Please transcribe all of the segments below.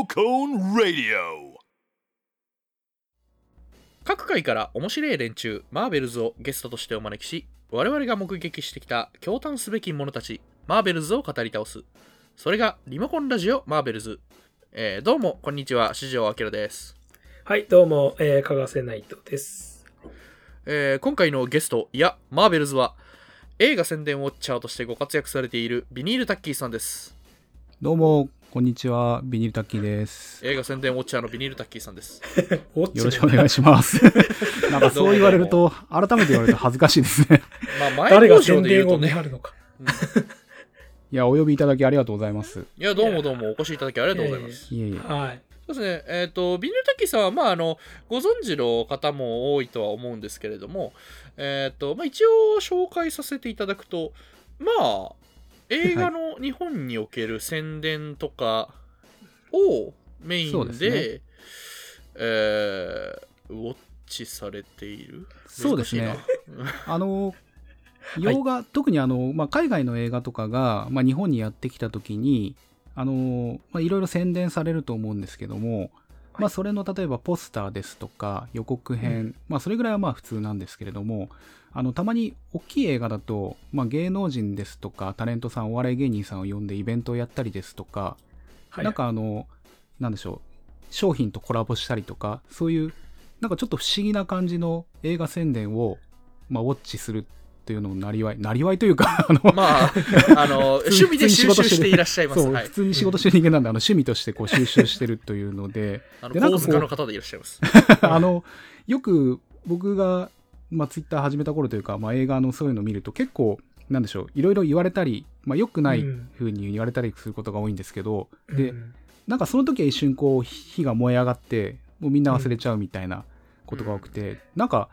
モコン Radio. 各界から面白い連中マーベルズをゲストとしてお招きし我々が目撃してきた驚嘆すべき者たちマーベルズを語り倒す。それがリモコンラジオマーベルズ、えーどうもこんにちは四条明です、はい、どうも、えー、かがせナイトです。えー今回のゲストいやマーベルズは映画宣伝ウォッチャーとしてご活躍されているビニールタッキーさんです。どうも、こんにちは。ビニールタッキーです。映画宣伝ウォッチャーのビニールタッキーさんです よろしくお願いします。なんかそう言われると、改めて言われると恥ずかしいですね。まあ前誰が宣伝を見で言うとね張るのか。いや、お呼びいただきありがとうございます。いやどうもどうもお越しいただきありがとうございますいえいえ。はい。そうですね、えっ、と、ビニールタッキーさんは、まあ、あの、ご存知の方も多いとは思うんですけれども、えっ、と、まあ、一応紹介させていただくと、まあ、映画の日本における宣伝とかをメインで、ですね。えーウォッチされている？そうですね。あの、洋画、特にあの、まあ、海外の映画とかが、まあ、日本にやってきた時に、あの、まあ、いろいろ宣伝されると思うんですけども、まあ、それの例えばポスターですとか予告編、うん。まあ、それぐらいはまあ普通なんですけれどもあのたまに大きい映画だと、まあ、芸能人ですとかタレントさんお笑い芸人さんを呼んでイベントをやったりですとか、はい、なんかあのなんでしょう商品とコラボしたりとかそういうなんかちょっと不思議な感じの映画宣伝を、まあ、ウォッチするっていうのをなりわいなりわいというか あのまあ、あの、趣味で収集していらっしゃいます。そう、はい普。通に仕事してる人間なんで、あの趣味としてこう収集してるというので、あの、構図家の方でいらっしゃいます。あの、よく僕が、まあ、ツイッター始めた頃というか、まあ、映画のそういうのを見ると結構、なんでしょう、いろいろ言われたり、まあ、良くないうん。風に言われたりすることが多いんですけど、でう、ん。なんかその時は一瞬こう、火が燃え上がって、もうみんな忘れちゃうみたいなことが多くて、なんか、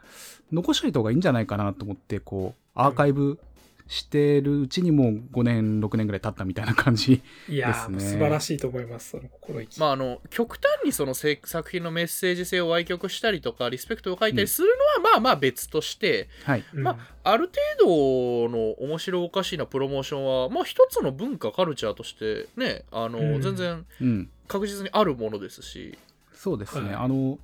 残しといた方がいいんじゃないかなと思って、こう、アーカイブしてるうちにもう5年、6年ぐらい経ったみたいな感じ。いやー、ですね素晴らしいと思います。その心意気。まあ、あの極端にそのせ作品のメッセージ性を歪曲したりとかリスペクトを書いたりするのはまあまあ別として、はい。うんまあ、ある程度の面白おかしなプロモーションは、まあ、一つの文化カルチャーとしてねあの、うん全然うん。確実にあるものですし、そうですね、はいあの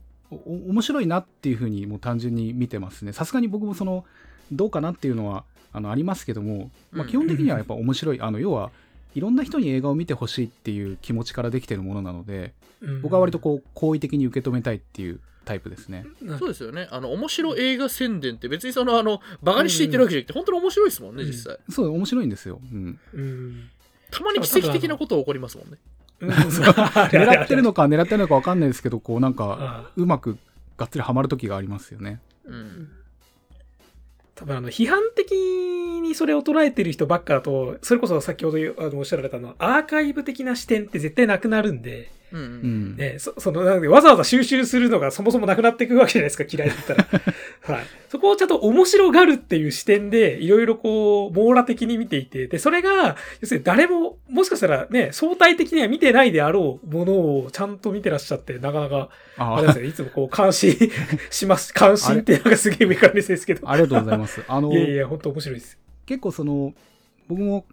面白いなっていうふうにもう単純に見てますねさすがに僕もそのどうかなっていうのはあのありますけども、まあ、うん基本的にはやっぱ面白い、あの要はいろんな人に映画を見てほしいっていう気持ちからできてるものなのでうん。僕は割とこう好意的に受け止めたいっていうタイプですね。うんそうですよね。あの面白映画宣伝って別にそのあのバカにして言ってるわけじゃなくて、本当に面白いですもんねうん。実際、そう面白いんですよ、うん、うん。たまに奇跡的なことが起こりますもんね。うん。狙ってるのか狙ってるのか分かんないですけどこうなんかあうまくがっつりハマる時がありますよね。うん多分あの批判的にそれを捉えてる人ばっかだと、それこそ先ほどあのおっしゃられたのは、アーカイブ的な視点って絶対なくなるんで、うんううんん、ね、そそのなのでわざわざ収集するのがそもそもなくなっていくわけじゃないですか、嫌いだったら。はい。そこをちゃんと面白がるっていう視点で、いろいろこう、網羅的に見ていて、で、それが、要するに誰も、もしかしたらね、相対的には見てないであろうものをちゃんと見てらっしゃって、なかなか、ああれですね、いつもこう、監視します。監視っていうのがすげえ上からですですけど。ありがとうございますあのいやいや、本当面白いです。結構その僕も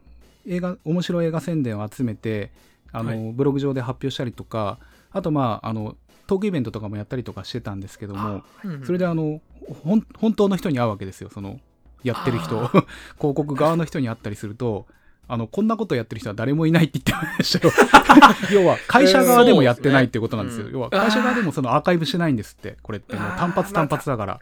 映画面白い映画宣伝を集めてあの、はいブログ上で発表したりとかあとまああのトークイベントとかもやったりとかしてたんですけどもうん。それであの本当の人に会うわけですよそのやってる人。あ 広告側の人に会ったりするとあのこんなことやってる人は誰もいないって言ってましたよ。要は会社側でもやってないっていうことなんですよ、うん。要は会社側でもそのアーカイブしてないんですってこれってもう単発単発だから。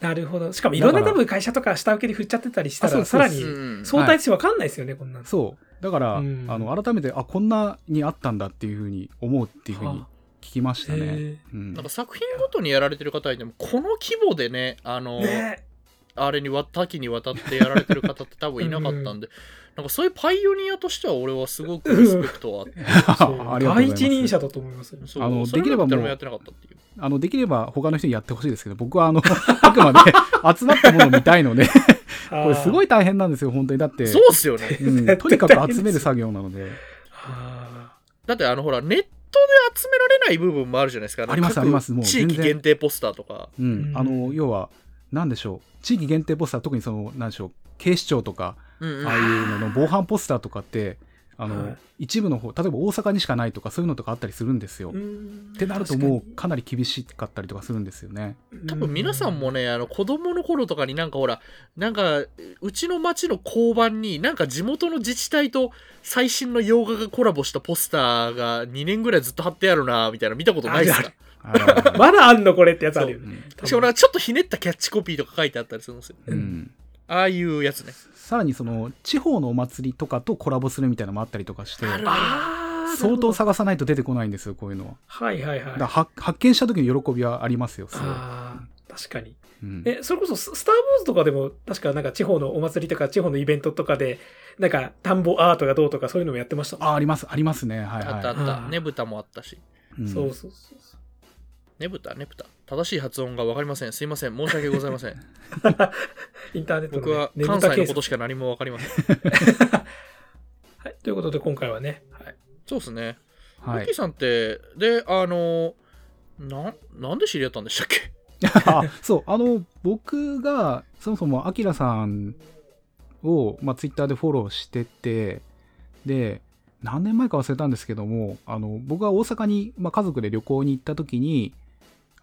なるほど。しかもいろんな多分会社とか下請けに振っちゃってたりしたら、さらにうん。相対してわかんないですよね、こんなの。そう。だから、うん。あの改めてあこんなにあったんだっていうふうに思うっていうふうに聞きましたね。へ。うん。なんか作品ごとにやられてる方いてもこの規模でねあのね。あれにわ多岐にわたってやられてる方って多分いなかったんで。なんかそういうパイオニアとしては俺はすごくリスペクトはあって第一人者だと思いますあのできればもう誰もやってなかったっていう。あのできれば他の人にやってほしいですけど僕はあの あくまで集まったものを見たいので これすごい。い大変なんですよ本当に。だってそうっすよね。うんとにかく集める作業なので。あだってあのほらネットで集められない部分もあるじゃないですか。のあります各あります。もう地域限定ポスターとか。うん。うん。あの要は何でしょう。地域限定ポスター特にその何でしょう。警視庁とかうんうん。ああいうのの防犯ポスターとかってあの、はい。一部の方、例えば大阪にしかないとかそういうのとかあったりするんですよ。うっん。てなるともうかなり厳しかったりとかするんですよね。多分皆さんもね、あの子供の頃とかになんかほら、なんかうちの町の交番になんか地元の自治体と最新の洋画がコラボしたポスターが2年ぐらいずっと貼ってあるなみたいな見たことないですか？あの まだあんのこれってやつあるよね。う。んしかもなんかちょっとひねったキャッチコピーとか書いてあったりするんですよ。うんああいうやつね。さらにその地方のお祭りとかとコラボするみたいなのもあったりとかして相当さ。探さないと出てこないんですよこういうのははいはいはい。だは発見した時の喜びはありますよすごいああ、確かに。うんえ、それこそス、スター・ウォーズとかでも、確かなんか地方のお祭りとか地方のイベントとかで、なんか田んぼアートがどうとかそういうのもやってましたもんあありますありますねはいあったあはった。うんねぶたもあったし。い、うんそうそうそうそう。ねぶたねぶた。正しい発音がわかりません。すいません。申し訳ございません。インターネットの、ね、僕はね関西のことしか何もわかりません。はい。ということで今回はね、はい。そうですね。はいキーさんって、で、あの、な、なんで知り合ったんでしたっけ？あ そうあの僕がそもそもアキラさんを、まあ、ツイッターでフォローしててで何年前か忘れたんですけどもあの僕が大阪に、まあ、家族で旅行に行った時に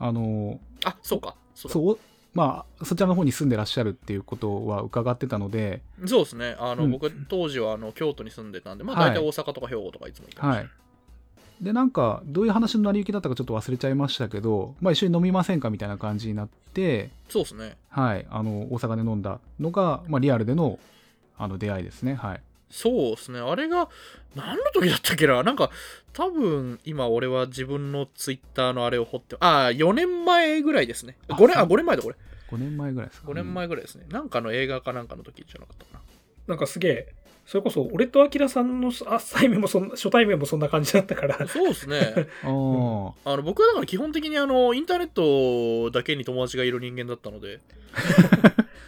あのあ、そうか。そうだ。そうまあそちらの方に住んでらっしゃるっていうことは伺ってたのでそうですね。あの、うん。僕、当時はあの京都に住んでたんで、まあ、はい。大体大阪とか兵庫とかいつもいたました。はい。でなんかどういう話の成り行きだったかちょっと忘れちゃいましたけど、まあ、一緒に飲みませんかみたいな感じになってそうですね。はい。あの大阪で飲んだのが、まあ、リアルでのあの出会いですね。はいそうですね。あれが、何の時だったっけな？なんか、多分、今俺は自分のツイッターのあれを掘って、ああ、4年前ぐらいですね。5年、あ、5年前だ、これ。5年前ぐらいですか？5年前ぐらいですね。なんかの映画かなんかの時じゃなかったかな。なんかすげえ、それこそ俺とアキラさんのあ対面もそんな、初対面もそんな感じだったから、そうですね。あの僕はだから基本的にあのインターネットだけに友達がいる人間だったので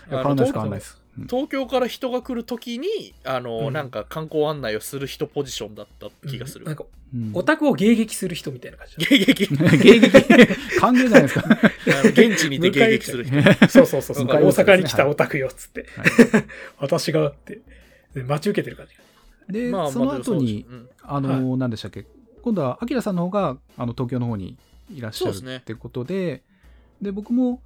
わんないです変わんないですうん東京から人が来るときにあの、うん。なんか観光案内をする人ポジションだった気がする。なんか、うん。オタクを迎撃する人みたいな感じだ迎撃。迎撃。歓迎じゃないですか、現地にて迎撃する人。そうそうそうそう。大阪に来たオタクよ、つって。はい。私がって、で待ち受けてる感じ。で、まあその後にうん。あの、何でしたっけ？今度はアキラさんの方があの東京の方にいらっしゃるってことでで僕も、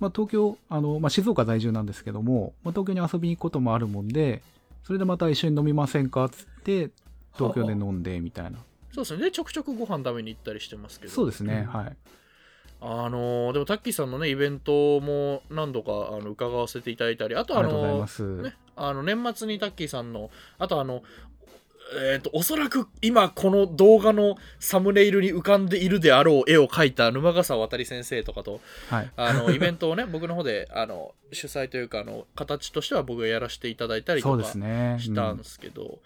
まあ、東京あの、まあ、静岡在住なんですけども、まあ、東京に遊びに行くこともあるもんでそれでまた一緒に飲みませんかっつって東京で飲んでみたいな。そうですね。で、ちょくちょくご飯食べに行ったりしてますけど。そうですね、うん。はい。あのーでもタッキーさんのね、イベントも何度かあの伺わせていただいたり、あとあありがとうございのます、ね、あの年末にタッキーさんの、あとあの、えっ、と、おそらく今この動画のサムネイルに浮かんでいるであろう絵を描いた沼笠渡先生とかと、はい。あの、イベントをね、僕の方で、あの、主催というか、あの、形としては僕がやらせていただいたりとかすね。したんですけど、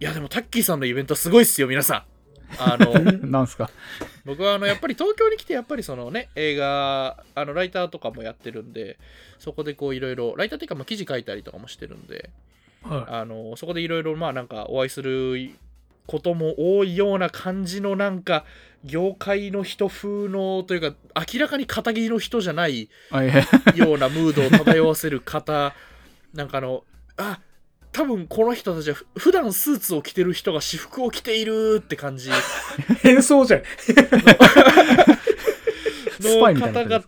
いや、でもタッキーさんのイベントすごいっすよ、皆さん。あの、う んなんすか？僕はあのやっぱり東京に来てやっぱりそのね映画あのライターとかもやってるんでそこでこういろいろライターっていうかまあ記事書いたりとかもしてるんではあのそこでいろいろまあなんかお会いすることも多いような感じのなんか業界の人風のというか明らかに肩着の人じゃないようなムードを漂わせる方なんかあのあ多分この人たちはふ普段スーツを着てる人が私服を着ているって感じい。変装じゃん。の方々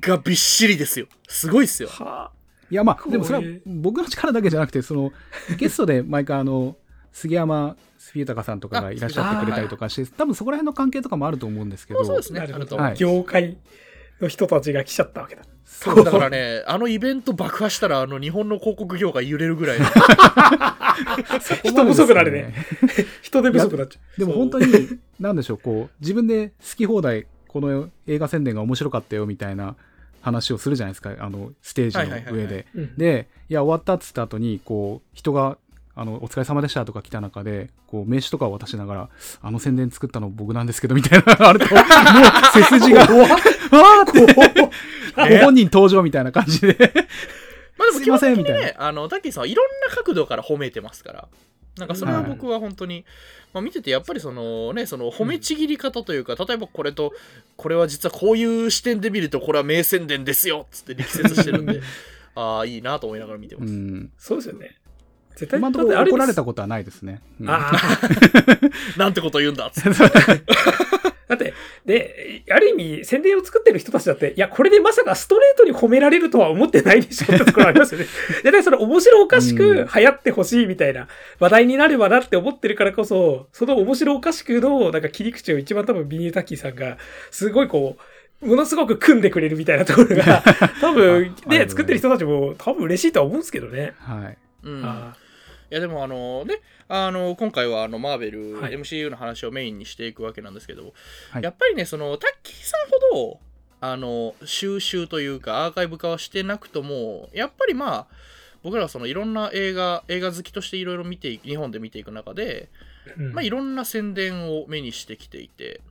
がびっしりですよ。すごいっすよ。はいやまあでもそれは僕の力だけじゃなくてその ゲストで毎回あの杉山スピュータカさんとかがいらっしゃってくれたりとかして多分そこら辺の関係とかもあると思うんですけどそうですね。なるほどあるとはい業界の人たちが来ちゃったわけだ。そうだからね、あのイベント爆破したら、あの日本の広告業界揺れるぐらいの。人不足なるね。人手不足になっちゃでも本当に、なんでしょう、こう、自分で好き放題、この映画宣伝が面白かったよみたいな話をするじゃないですか、あの、ステージの上で。で、いや、終わったっつった後に、こう、人が、あの、お疲れ様でしたとか来た中で、こう、名刺とかを渡しながら、あの宣伝作ったの僕なんですけど、みたいな あると、もう、背筋が、わーって、ご本人登場みたいな感じで。まあでもすいませんみたいね、あの、タッキーさんはいろんな角度から褒めてますから。なんかそれは僕は本当に、まあ、見ててやっぱりそのねその褒めちぎり方というか、例えばこれとこれは実はこういう視点で見るとこれは名宣伝ですよっつって力説してるんでああいいなと思いながら見てうます、ん。そうですよね。絶対今のところ怒られたことはないですね。うんあ なんてこと言うんだっつってあ。だって、で、ある意味、宣伝を作ってる人たちだって、いや、これでまさかストレートに褒められるとは思ってないでしょってところありますよね。で、ね、それ面白おかしくうん流行ってほしいみたいな話題になればなって思ってるからこそ、その面白おかしくの、なんか切り口を一番多分ビニールタッキーさんが、すごいこう、ものすごく組んでくれるみたいなところが、多分、ね、す作ってる人たちも多分嬉しいとは思うんですけどね。はい。うんあいやでもあのねあの今回はあのマーベル、はい MCU の話をメインにしていくわけなんですけど、はい。やっぱりねそのタッキーさんほどあの収集というかアーカイブ化はしてなくともやっぱりまあ僕らはそのいろんな映画映画好きとしていろいろ見て日本で見ていく中で、うん。まあ、いろんな宣伝を目にしてきていて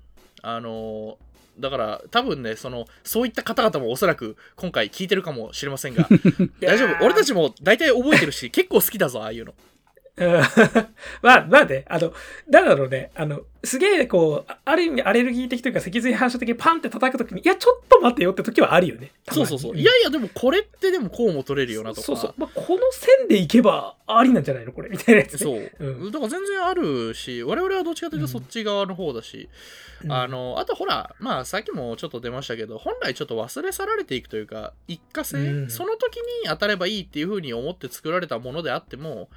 あのだから多分ねそのそういった方々もおそらく今回聞いてるかもしれませんが 大丈夫。俺たちも大体覚えてるし結構好きだぞああいうの。うん まあ、まあね、あの、なんだろうね、あの、すげえ、こう、あある意味アレルギー的というか脊髄反射的にパンって叩くときに、いや、ちょっと待ってよって時はあるよね。そうそうそう。いやいや、でもこれってでもこうも取れるよなとか。そうそう。まあ、この線でいけばありなんじゃないのこれ、みたいなやつ、ね。そう。うんだから全然あるし、我々はどっちかというとそっち側の方だし、うんあの、あとほら、まあさっきもちょっと出ましたけど、本来ちょっと忘れ去られていくというか、一過性、うんその時に当たればいいっていう風に思って作られたものであっても、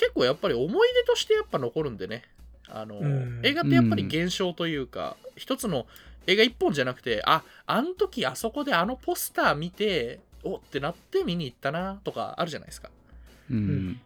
結構やっぱり思い出としてやっぱ残るんでね。あの、うん映画ってやっぱり現象というか、一つの映画一本じゃなくて、あ、あの時あそこであのポスター見て、おってなって見に行ったなとかあるじゃないですか。うん。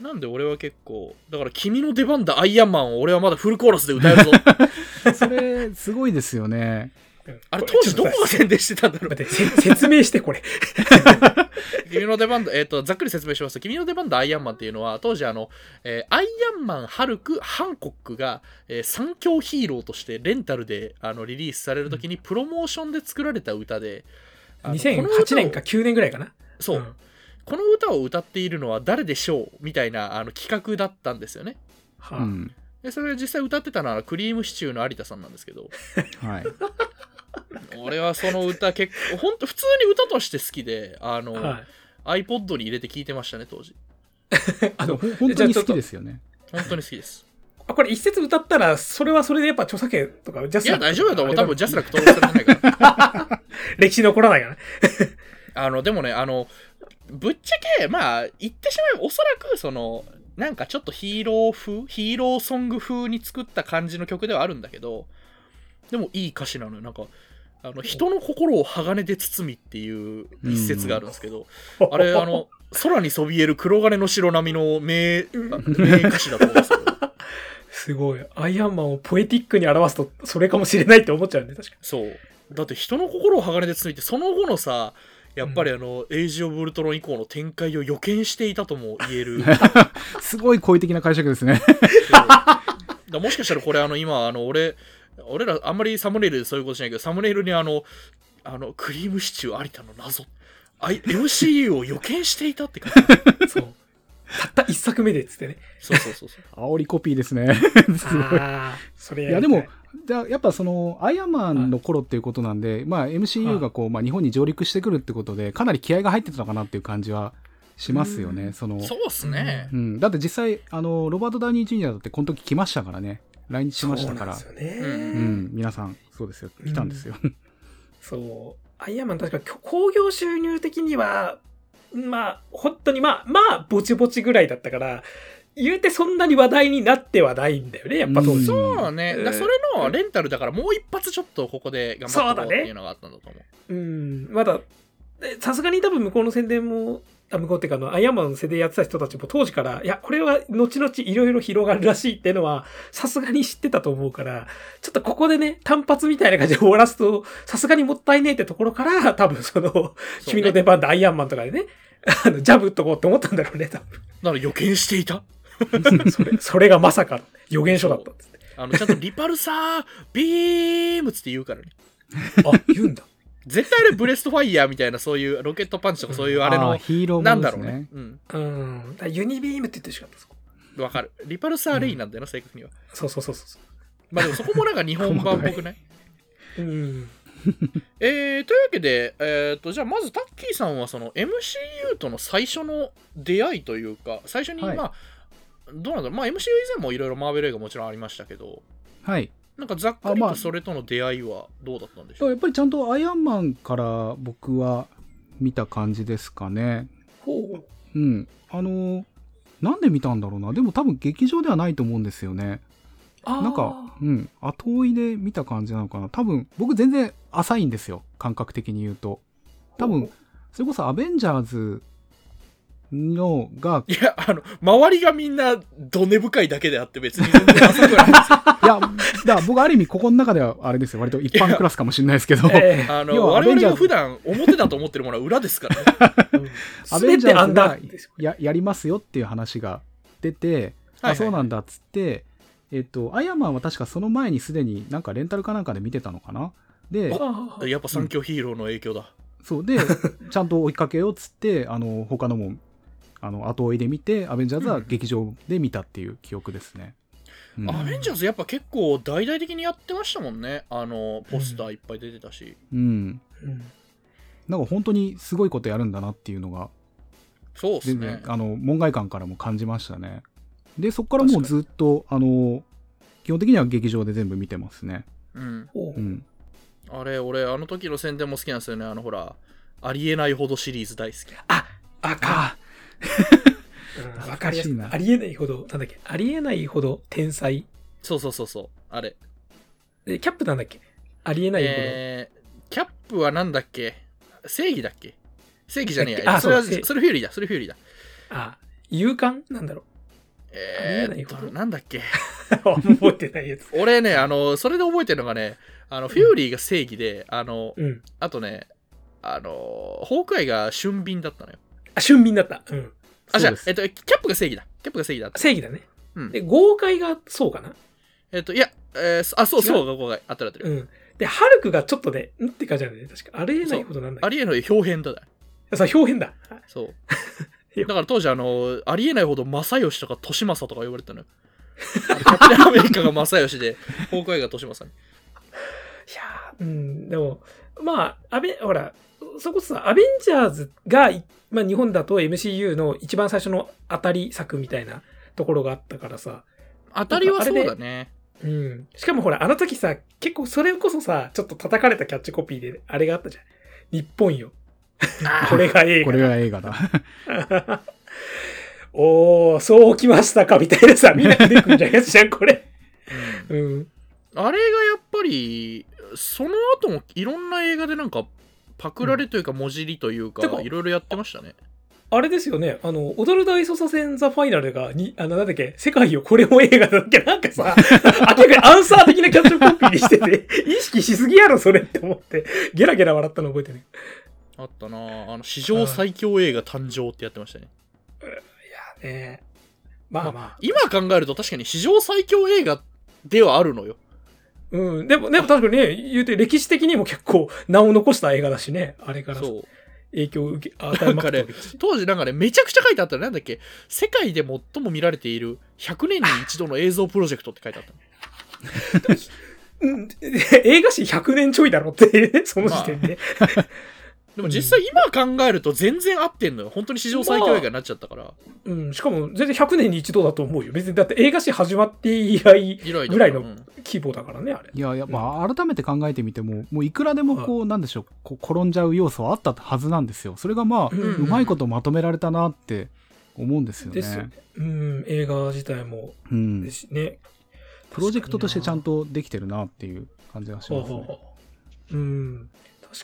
なんで俺は結構、だから君の出番だアイアンマンを俺はまだフルコーラスで歌えるぞ。それ、すごいですよね。うんあれこ当時どこが宣伝してたんだろう？説明して、これ。君の出番だ、えっ、と、ざっくり説明しますと、君の出番だアイアンマンっていうのは、当時あの、えーアイアンマン、ハルク、ハンコックが、えー三強ヒーローとしてレンタルであのリリースされるときにプロモーションで作られた歌で、あのこの歌を2008年か9年ぐらいかな。そう、んこの歌を歌っているのは誰でしょう？みたいなあの企画だったんですよね。はあうん。で、それ実際歌ってたのはクリームシチューの有田さんなんですけど、はい。俺はその歌結構、ほんと普通に歌として好きで、あの、はい。iPod に入れて聴いてましたね、当時。あの、ほ本当に好きですよね。本当に好きです。あこれ一節歌ったら、それはそれでやっぱ著作権とか、ジャいや、スラック大丈夫だと思う。多分ジャスラック登録されてないから。歴史残らないからね。あの、でもね、あの、ぶっちゃけ、まあ、言ってしまえば、おそらく、その、なんかちょっとヒーロー風、ヒーローソング風に作った感じの曲ではあるんだけど、でもいい歌詞なのよ。なんか、あの、人の心を鋼で包みっていう一節があるんですけど、あれ、あの、空にそびえる黒金の城並みの名、あ名歌詞だと思うんですよ。すごい。アイアンマンをポエティックに表すと、それかもしれないって思っちゃうんで、確かそう。だって人の心を鋼で包いて、その後のさ、やっぱりあの、エイジ・オブ・ウルトロン以降の展開を予見していたとも言える。すごい好意的な解釈ですね。だもしかしたらこれあの今あの俺俺らあんまりサムネイルでそういうことしないけどサムネイルにあのあのクリームシチュー有田の謎あい MCU を予見していたって感じに。そう。たった一作目でっつってね。そうそうそうそう 煽りコピーですね。すごい。ああ、それいやでもやっぱそのアイアンマンの頃っていうことなんで、まあ MCU がこう、まあ、日本に上陸してくるってことでかなり気合が入ってたのかなっていう感じはしますよね。そのそうっすねうん、だって実際あのロバート・ダウニー・ジュニアだってこの時来ましたからね来日しましたから。そうなんですよね。うんうん、皆さんそうですよ。来たんですよ。そう。アイアンマン確か興行収入的には、まあ、本当にまあ、まあ、ぼちぼちぐらいだったから、言うてそんなに話題になってはないんだよね、やっぱ当時。うんそうね、うん。だそれのレンタルだからもう一発ちょっとここで頑張ってこうっていうのがあったんだと思う。うん、まだ、えさすがに多分向こうの宣伝も、あ向こうっていうかあの、アイアンマンの宣伝やってた人たちも当時から、いや、これは後々いろいろ広がるらしいっていうのは、さすがに知ってたと思うから、ちょっとここでね、単発みたいな感じで終わらすと、さすがにもったいねえってところから、多分その、ね君の出番でアイアンマンとかでね、あの、ジャブっとこうって思ったんだろうね、多だから予見していた？分。それ、それがまさか予言書だったっつって。あのちゃんとリパルサービームつって言うからねあ、言うんだ。絶対あれブレストファイヤーみたいなそういうロケットパンチとかそういうあれーのヒーローなんだろうね。うんうん。ユニビームって言ってるしかったです。わかる。リパルサーレイなんだよな、正確には。そうそうそうそまあでもそこもなんか日本版っぽくない？うん。えー、というわけで、えー、とじゃあまずタッキーさんはその MCU との最初の出会いというか最初にまはいあ、どうなんだろうまあ MCU 以前もいろいろマーベル映画もちろんありましたけどはい。なんかざっくりあまあとそれとの出会いはどうだったんでしょう？やっぱりちゃんとアイアンマンから僕は見た感じですかね。ほう。うん。あのーなんで見たんだろうな。でも多分劇場ではないと思うんですよね。なんか、うん、後追いで見た感じなのかな。多分、僕全然浅いんですよ。感覚的に言うと。多分、それこそアベンジャーズのが、いやあの周りがみんなど根深いだけであって別に全然浅くないんですよいや、だから僕ある意味ここの中ではあれですよ。割と一般クラスかもしれないですけど、えあの我々が普段表だと思ってるものは裏ですからね。えアベンジャーズが。ややりますよっていう話が出て、はいはい。あそうなんだっつって、えっと、アイアンマンは確かその前にすでになんかレンタルかなんかで見てたのかな。で、やっぱ三強ヒーローの影響だ、そう。で、ちゃんと追いかけようっつって、あの、他のも、あの、後追いで見て、アベンジャーズは劇場で見たっていう記憶ですね。うんアベンジャーズやっぱ結構大々的にやってましたもんねあのポスターいっぱい出てたし、うん。うんなんか本当にすごいことやるんだなっていうのが、そうっす全ね然、あの、門外観からも感じましたね。で、そこからもうずっと、あの、基本的には劇場で全部見てますね。うんほううん。あれ俺あの時の宣伝も好きなんですよねあのほらありえないほどシリーズ大好きあ、あか。あうん。わかりやすいなありえないほど、なんだっけ、ありえないほど天才。そうそうそうそうあれ。で、キャップなんだっけ？ありえないほど。えー、キャップはなんだっけ？正義だっけ？正義じゃねえや。それはそれフューリーだ。それフューリーだ。あ、勇敢なんだろえー、なんだっけ？う。覚えてないやつ。俺ねあのそれで覚えてるのがねあのフューリーが正義であのうん。あとねあのホークアイが俊敏だったのよあ、俊敏だった。うん。あじゃあそうですえっとキャップが正義だキャップが正義だった正義だね。うんで、豪快がそうかな？えっといや、えー、あそう違う？そうがこがあったらあってる、うん。で、ハルクがちょっとね、ん？って感じなんだよね。確か。ありえないほどなんだっありえない表変だだけ。さ、表現だ。はいそう だから当時あのありえないほど正義とか利政とか呼ばれてたのよキャプテンアメリカが正義でホークアイが利政にいやーうん、でも、まあ、アベ、ほら、そこそさ、アベンジャーズが、いまあ日本だと MCU の一番最初の当たり作みたいなところがあったからさ、当たりはそうだねうん。しかもほら、あの時さ、結構それこそさ、ちょっと叩かれたキャッチコピーで、あれがあったじゃん。日本よ。これが映画これが映画だ。おー、そうきましたかみたいなさ、みんな出てくるんじゃんやつじゃん、これ。うんうん。あれがやっぱりその後もいろんな映画でなんかパクられというかもじりというかいろいろやってましたね。あれですよね、あの、踊る大捜査線ザ・ファイナルが、に、あの、なんだっけ、世界をこれも映画だっけ、なんかさ、明らかにアンサー的なキャッチコピーにしてて、意識しすぎやろ、それって思って、ゲラゲラ笑ったの覚えてる。あったな。ああの史上最強映画誕生ってやってましたね。いやね、まあ。まあ、今考えると確かに史上最強映画ではあるのようん、でも、でも確かにね、言うて歴史的にも結構名を残した映画だしね、あれからそう。影響を受け、与えまくったわけだし。当時なんかねめちゃくちゃ書いてあったのなんだっけ？世界で最も見られている100年に一度の映像プロジェクトって書いてあった 映画史100年ちょいだろって、その時点で。でも実際今考えると全然合ってんのよ本当に史上最強映画になっちゃったからうん、しかも全然100年に一度だと思うよ。別に、だって映画史始まって以来ぐらいのうん規模だからね、あれ。いや、やっぱ改めて考えてみても、もういくらでもこう、なんでしょう、こう転んじゃう要素はあったはずなんですよ。それがまあ、うんうまいことまとめられたなって思うんですよね。ですよね。うん、映画自体もうんで。すしね。プロジェクトとしてちゃんとできてるなっていう感じがしますね。ほうほううん。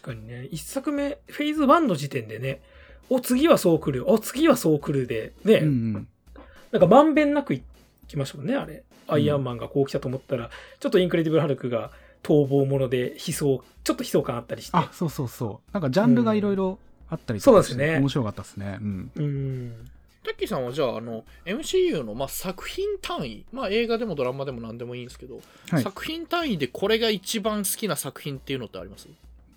確かにね、一作目、フェーズ1の時点でね、お、次はそう来る、お、次はそう来るで、ね、うんうん。なんかまんべんなくいきましたもんね、あれ。アイアンマンがこう来たと思ったら、ちょっとインクレディブル・ハルクが逃亡者で悲壮、ちょっと悲壮感あったりして。あ、そうそうそう。なんかジャンルがいろいろあったりとかそうなんですね面白かったですね。うん。うん。タッキーさんはじゃああの MCU のまあ作品単位、まあ、映画でもドラマでも何でもいいんですけど、はい。作品単位でこれが一番好きな作品っていうのってあります？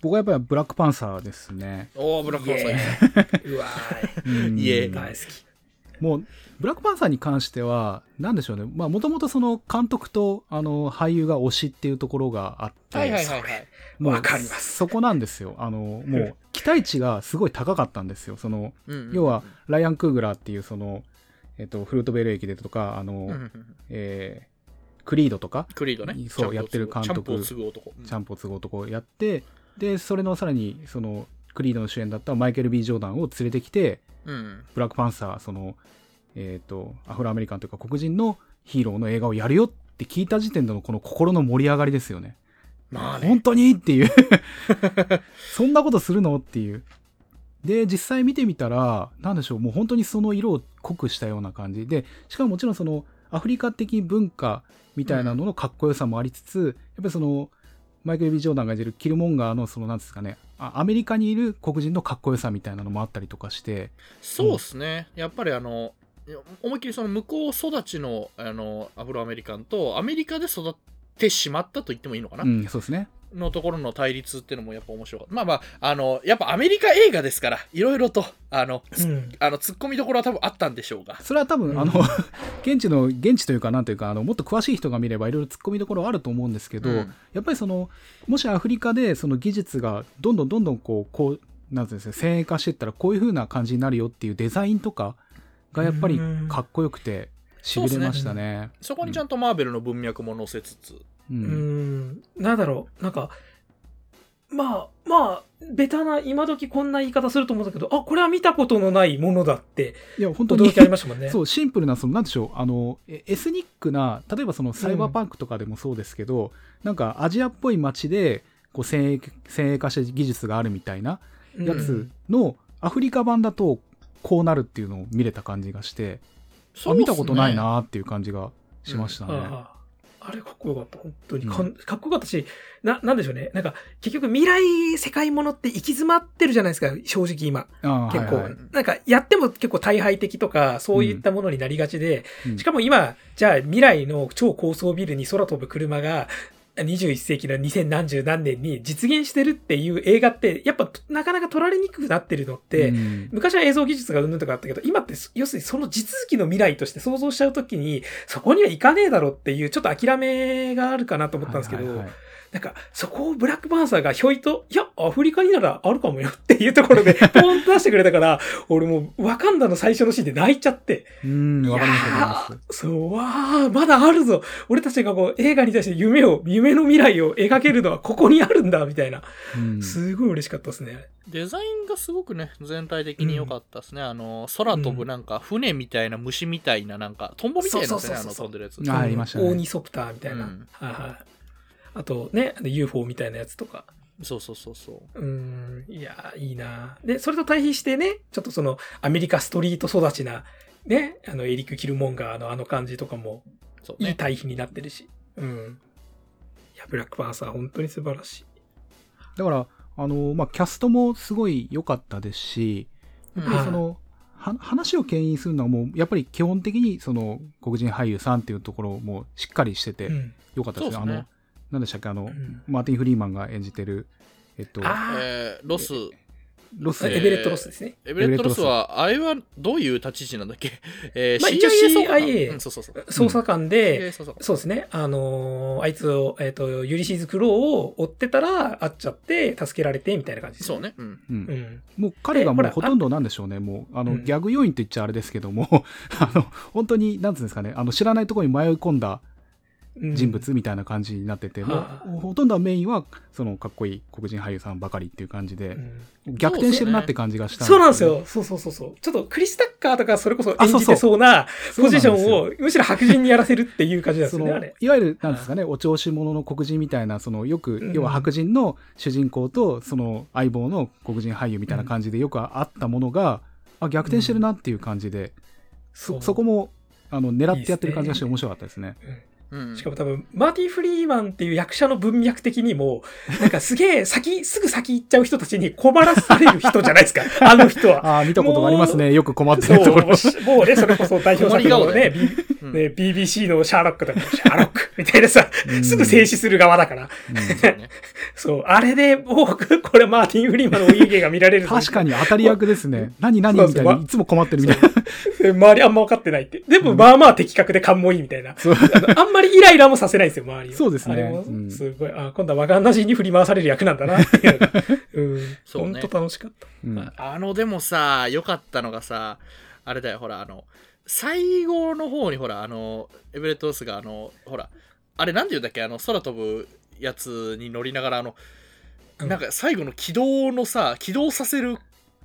僕はやっぱりブラックパンサーですね。おおブラックパンサーうわうんいえー、大好き。もう、ブラックパンサーに関しては、なんでしょうね。まあ、もともとその監督と、あの、俳優が推しっていうところがあって、はいはいはいはいわかりますそこなんですよ。あの、もう 期待値がすごい高かったんですよ。その、要は、ライアン・クーグラーっていうその、えっと、フルートベル駅でとか、あの、えークリードとか、クリードね。そうやってる監督チャンプを継ぐ男。チャンプを継ぐ男をやって、で、それのさらに、その、クリードの主演だったマイケル・ B・ ジョーダンを連れてきて、うん。ブラックパンサー、その、えっ、と、アフロアメリカンというか黒人のヒーローの映画をやるよって聞いた時点でのこの心の盛り上がりですよね。まあね。本当にっていう。そんなことするの？っていう。で、実際見てみたら、なんでしょう、もう本当にその色を濃くしたような感じで、しかももちろんそのアフリカ的文化みたいなののかっこよさもありつつ、やっぱりその、マイケル・ビー・ジョーダンが演じるキルモンガーのその、なんですかね、あアメリカにいる黒人のかっこよさみたいなのもあったりとかして、そうっすね。やっぱりあの、思いっきりその向こう育ちのあのアフロアメリカンとアメリカで育ってしまったと言ってもいいのかな、うん、そうですね。のところの対立っていうのもやっぱ面白かった。まあまあ、あの、やっぱアメリカ映画ですから、いろいろと、あの、つうん。あの突っ込みどころは多分あったんでしょうが。それは多分、うん。あの、現地の、現地というか、なんというか、あの、もっと詳しい人が見ればいろいろ突っ込みどころはあると思うんですけど、うん。やっぱりその、もしアフリカでその技術がどんどんどんどんこう、こう、なんていうんですか、先鋭化していったらこういう風な感じになるよっていうデザインとかがやっぱりかっこよくて、しびれましたね。そこにちゃんとマーベルの文脈も載せつつ、う。うん。ん、なんだろう、なんか、まあ、まあ、ベタな、今時こんな言い方すると思うんだけど、あ、これは見たことのないものだって、いや、本当に。驚きありましたもんね。そう、シンプルな、その、なんでしょう、あの、えエスニックな、例えばそのサイバーパンクとかでもそうですけど、なんかアジアっぽい街で、こう先鋭、先鋭化した技術があるみたいなうん。やつのアフリカ版だと、こうなるっていうのを見れた感じがして、あ、見たことないなーっていう感じがしましたね。あああれかっこよかった、本当に。うん。かんかっこよかったし、な、なんでしょうね。なんか、結局未来世界ものって行き詰まってるじゃないですか、正直今。結構、はいはい。なんか、やっても結構大敗的とか、そういったものになりがちで、うん。しかも今、じゃあ未来の超高層ビルに空飛ぶ車が、21世紀の2000何十何年に実現してるっていう映画って、やっぱなかなか撮られにくくなってるのって、うん。昔は映像技術がうんぬんとかあったけど、今って、要するにその地続きの未来として想像しちゃうときに、そこには行かねえだろっていう、ちょっと諦めがあるかなと思ったんですけど、はいはいはいなんか、そこをブラックパンサーがひょいと、いや、アフリカにならあるかもよっていうところで、ポンと出してくれたから、俺もう、ワカンダの最初のシーンで泣いちゃって、うん、わかりますわ。そう、わあ、まだあるぞ。俺たちがこう、映画に対して夢を、夢の未来を描けるのはここにあるんだ、みたいな。うんすごい嬉しかったですね。デザインがすごくね、全体的に良かったですね。あの、空飛ぶなんか、船みたいな虫みたいな、なんか、トンボみたいなのね、あの、そうそうそうそう飛んでるやつ。あありましたねオーニソプターみたいな。うんはいはい。あとね、UFO みたいなやつとか。そうそうそうそう。うーん、いやー、いいなで、それと対比してね、ちょっとその、アメリカストリート育ちな、ね、あの、エリック・キルモンガーのあの感じとかも、いいそうね。対比になってるし。うん。いや、ブラックパンサー、本当に素晴らしい。だから、あの、まあ、キャストもすごい良かったですし、やっぱりその、は話を牽引するのはもう、やっぱり基本的にその黒人俳優さんっていうところもしっかりしててうん。良かったですね。そうですねあの、なんでしたっけ、あの、うんマーティン・フリーマンが演じてる、えっと、えーロス、ロス、えーエベレット・ロスですね。エベレット・ロスは、あれはどういう立ち位置なんだっけ？えーまあ一応 CIA 捜査官 CIA うんそうそうそう。捜査官で、CIA 捜査官そうですね。あのーあいつを、えっ、と、ユリシーズ・クローを追ってたら、会っちゃって、助けられて、みたいな感じですそう。ね。うん。う。うんん。もう彼がもうえほとんどなんでしょうね、もう、あの、うんギャグ要員と言っちゃあれですけども、あの、本当に、なんつうんですかね、あの、知らないところに迷い込んだうん人物みたいな感じになってて、もはうほとんどはメインは、その、かっこいい黒人俳優さんばかりっていう感じでう、ん。逆転してるなって感じがしたそうなんですよ。そうそうそうそう。ちょっとクリス・タッカーとかそれこそ演じてそうなポジションをむしろ白人にやらせるっていう感じなんですよね。いわゆるなんですかねお調子者の黒人みたいなそのよく、うん。要は白人の主人公とその相棒の黒人俳優みたいな感じでよくあったものが、あ逆転してるなっていう感じで、そそこもあの狙ってやってる感じがして面白かったですね。うんしかも多分、マーティ・フリーマンっていう役者の文脈的にも、なんかすげえ先、すぐ先行っちゃう人たちに困らされる人じゃないですか。あの人は。ああ見たことがありますねよく困ってるところ。もうもうね、それこそ代表作のね、うん B ね BBC のシャーロックとかも、シャーロックみたいなさ、うんすぐ静止する側だから。そうねそう、あれで、僕、これマーティン・フリーマンのお家芸が見られるぞ確かに当たり役ですね。何何みたいな。いつも困ってるみたいな。周りあんま分かってないって。でも、まあまあ的確で勘もいいみたいな。あんまりイライラもさせないんですよ、周りを。そうですねあすごい、あ、今度はワカンダ人に振り回される役なんだなっていうのが。うん。そうね楽しかった。うんあのでもさ良かったのがさあれだよほらあの最後の方にほらあのエベレット・ロスがあのほらあれなんて言うんだっけ？あの空飛ぶやつに乗りながらあの、うん。なんか最後の起動のさ起動させる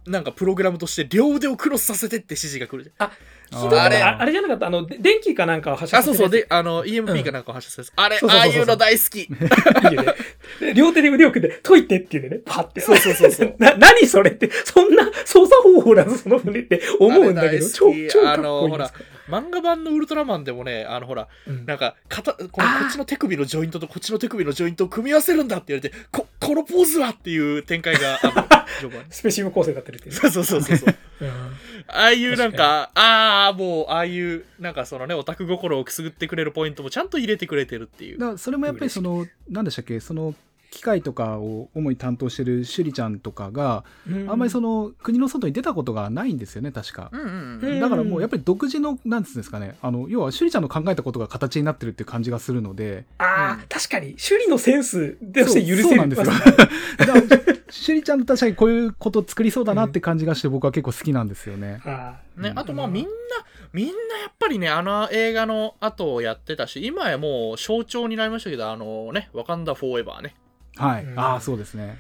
なんかプログラムとして両腕をクロスさせてって指示が来るじゃん。ひどいあれああれじゃなかった？あの、で電気かなんかを発射あそうそう。でであの EMP かなんかを発射させる、あれそうそうそうそう。ああいうの大好き。両手で腕を組んで、解いてっていうね、パッて。そうそうそうそう。な、何それって、そんな操作方法なのその船って思うんだけど、超超かっあのほらこいいです。漫画版のウルトラマンでもねあのほらうん。なんか肩このこっちの手首のジョイントとこっちの手首のジョイントを組み合わせるんだって言われてここのポーズはっていう展開が あスペシウム構成になってるっていう。ね。そうそうそうそう。そ ううん。ああいうなんかああもうああいうなんかそのねオタク心をくすぐってくれるポイントもちゃんと入れてくれてるっていう。それもやっぱりその、何でしたっけ、その機械とかを主に担当してるシュリちゃんとかが、あんまりその国の外に出たことがないんですよね、確か。うんうんううんんだからもうやっぱり独自の、なんつうんですかね、あの、要はシュリちゃんの考えたことが形になってるっていう感じがするので、ああ、うん確かに、首里のセンスとして許せる。そうなんですよ。だからシュリちゃんと確かにこういうこと作りそうだなって感じがして僕は結構好きなんですよね。あね、うんあとまあみんなみんなやっぱりねあの映画の後をやってたし今やもう象徴になりましたけどあのね「ワカンダ・フォーエバーね」はい。うんああ、そうですね。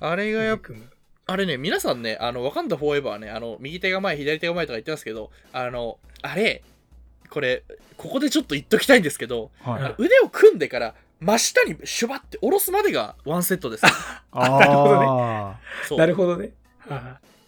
あれがあ。やっぱ組むあれね、皆さんね、あの、ワカンダフォーエバーね、あの、右手が前、左手が前とか言ってますけど、あの、あれ、これ、ここでちょっと言っときたいんですけど、はい。腕を組んでから、真下にシュバって下ろすまでがワンセットです。あなるほどねなるほどね。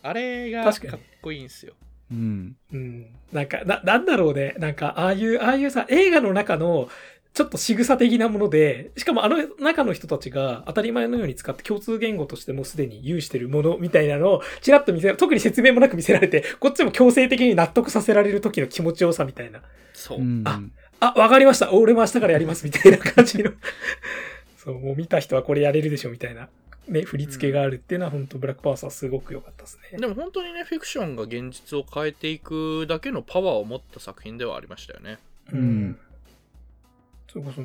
あれがかっ確かにこいいんですよ。うん。うん。なんか、な、なんだろうね。なんか、ああいう、ああいうさ、映画の中の、ちょっと仕草的なもので、しかもあの中の人たちが当たり前のように使って共通言語としてもうすでに有してるものみたいなのをちらっと見せ、特に説明もなく見せられて、こっちも強制的に納得させられる時の気持ちよさみたいな。そう。うんああ、わかりました。俺も明日からやりますみたいな感じの。そう、もう見た人はこれやれるでしょみたいな。ね、振り付けがあるっていうのは本当ブラックパーサーすごく良かったですね。でも本当にね、フィクションが現実を変えていくだけのパワーを持った作品ではありましたよね。うん。それこそ、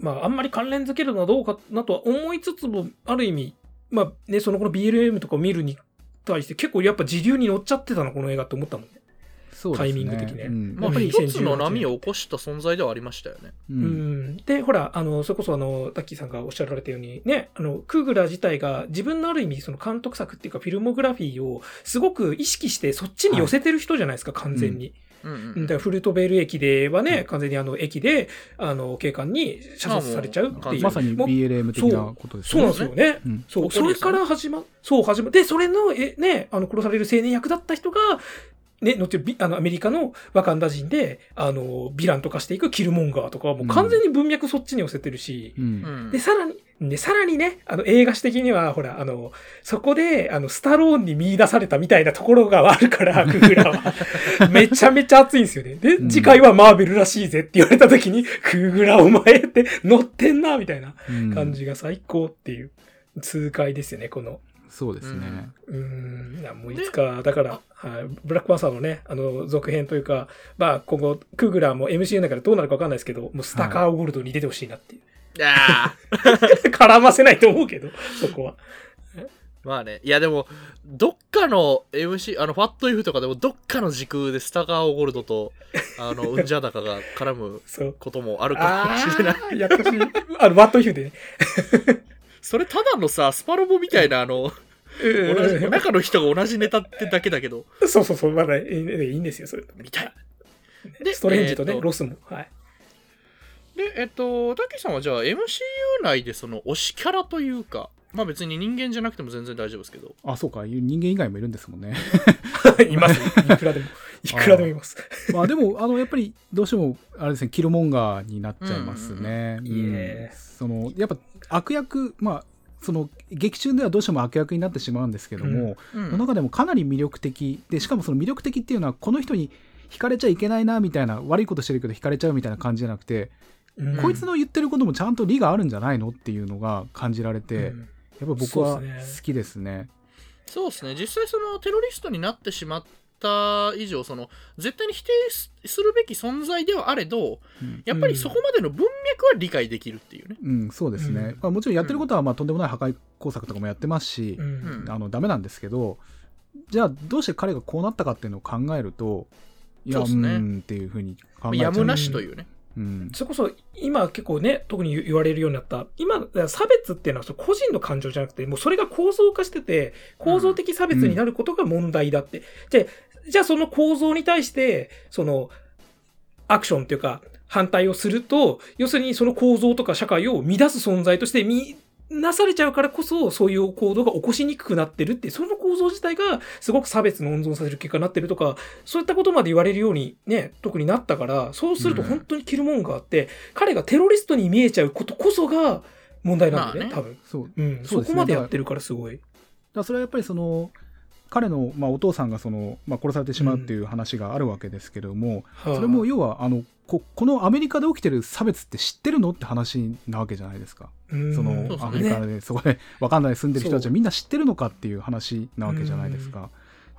まあ、あんまり関連づけるのはどうかなとは思いつつも、ある意味、まあね、そのこの BLM とかを見るに対して結構やっぱ時流に乗っちゃってたの、この映画って思ったもんね。ね。タイミング的ねうんまあ、やっぱり一つの波を起こした存在ではありましたよね。う。うんん。で、ほら、あの、それこそあの、タッキーさんがおっしゃられたように、ね、あの、クーグラ自体が自分のある意味、その監督作っていうか、フィルモグラフィーをすごく意識して、そっちに寄せてる人じゃないですか、完全に。うんうんだからフルトベール駅ではね、完全にあの、駅で、あの、警官に射殺されちゃうっていう。まさにもう BLM 的なことですそう。よね。なんですよね。うん。そう、それから始ま、そう、始まで、それの、え、ね、あの、殺される青年役だった人が、ね、後ビあの、アメリカのワカンダ人で、あの、ヴィランとかしていくキルモンガーとかはもう完全に文脈そっちに寄せてるし、うんうん。で、さらに、で、さらにね、あの、映画史的には、ほら、あの、そこで、あの、スタローンに見出されたみたいなところがあるから、クーグラは。めちゃめちゃ熱いんですよね。で、うん次回はマーベルらしいぜって言われた時に、クーグラお前って乗ってんな、みたいなうん感じが最高っていう痛快ですよね、この。そうですね。うーん、いやもういつか、だから、はい、ブラックパンサーのね、あの、続編というか、まあ、今後、クーグラーも MCU の中でどうなるかわかんないですけど、もうスタカーゴールドに出てほしいなっていう。いや 絡ませないと思うけど、そこは。ーまあね。いやでも、どっかの MC、あの、ファットイフとかでもどっかの時空でスタカーゴールドと、あの、ウンジャダカが絡む。こともあるかもしれない。やってほしい。あの、バットヒューでね。それただのさ、スパロボみたいな、あの、同じ、中の人が同じネタってだけだけど、そうそうそう、まだいいんですよ、それ。見たい。で、ストレンジとね、ロスも。はい。で、えっと、タケさんはじゃあ MCU 内でその推しキャラというか、まあ別に人間じゃなくても全然大丈夫ですけど、あ、そうか。人間以外もいるんですもんね。いますね。いくらでも。いくらでもいます。まあでも、あの、やっぱりどうしても、あれですね、キルモンガーになっちゃいますね。うんうんその、やっぱ悪役、まあ、その劇中ではどうしても悪役になってしまうんですけども、うんその中でもかなり魅力的でしかもその魅力的っていうのはこの人に惹かれちゃいけないなみたいな悪いことしてるけど惹かれちゃうみたいな感じじゃなくてうん。こいつの言ってることもちゃんと理があるんじゃないのっていうのが感じられて、うん。やっぱ僕は好きですね。そうですね。実際そのテロリストになってしまった以上その絶対に否定すするべき存在ではあれどうん。やっぱりそこまでの文脈は理解できるっていうね、うん、そうですね。うん。まあ、もちろんやってることはまあとんでもない破壊工作とかもやってますし、あのダメなんですけど、じゃあどうして彼がこうなったかっていうのを考えると、いや、うね。んっていうふうに考えちゃう。やむなしというね、うん、それこそ今結構ね、特に言われるようになった、今、差別っていうのは個人の感情じゃなくて、もうそれが構造化してて、構造的差別になることが問題だって。じゃあ、じゃあその構造に対して、その、アクションっていうか、反対をすると、要するにその構造とか社会を乱す存在として見なされちゃうからこそ、そういう行動が起こしにくくなってるって、その構造自体がすごく差別の温存させる結果になってるとか、そういったことまで言われるようにね、特になったから、そうすると本当にキルモンガーって、彼がテロリストに見えちゃうことこそが問題なんだよね、まあね。多分。そう。うん、そね。そうこまでやってるからすごい。だそれはやっぱりその、彼の、まあ、お父さんがその、まあ、殺されてしまうっていう話があるわけですけれども、はあ。それも要はあのここのアメリカで起きてる差別って知ってるのって話なわけじゃないですか。うんそのアメリカでそこで わかんない住んでる人たちはみんな知ってるのかっていう話なわけじゃないですか。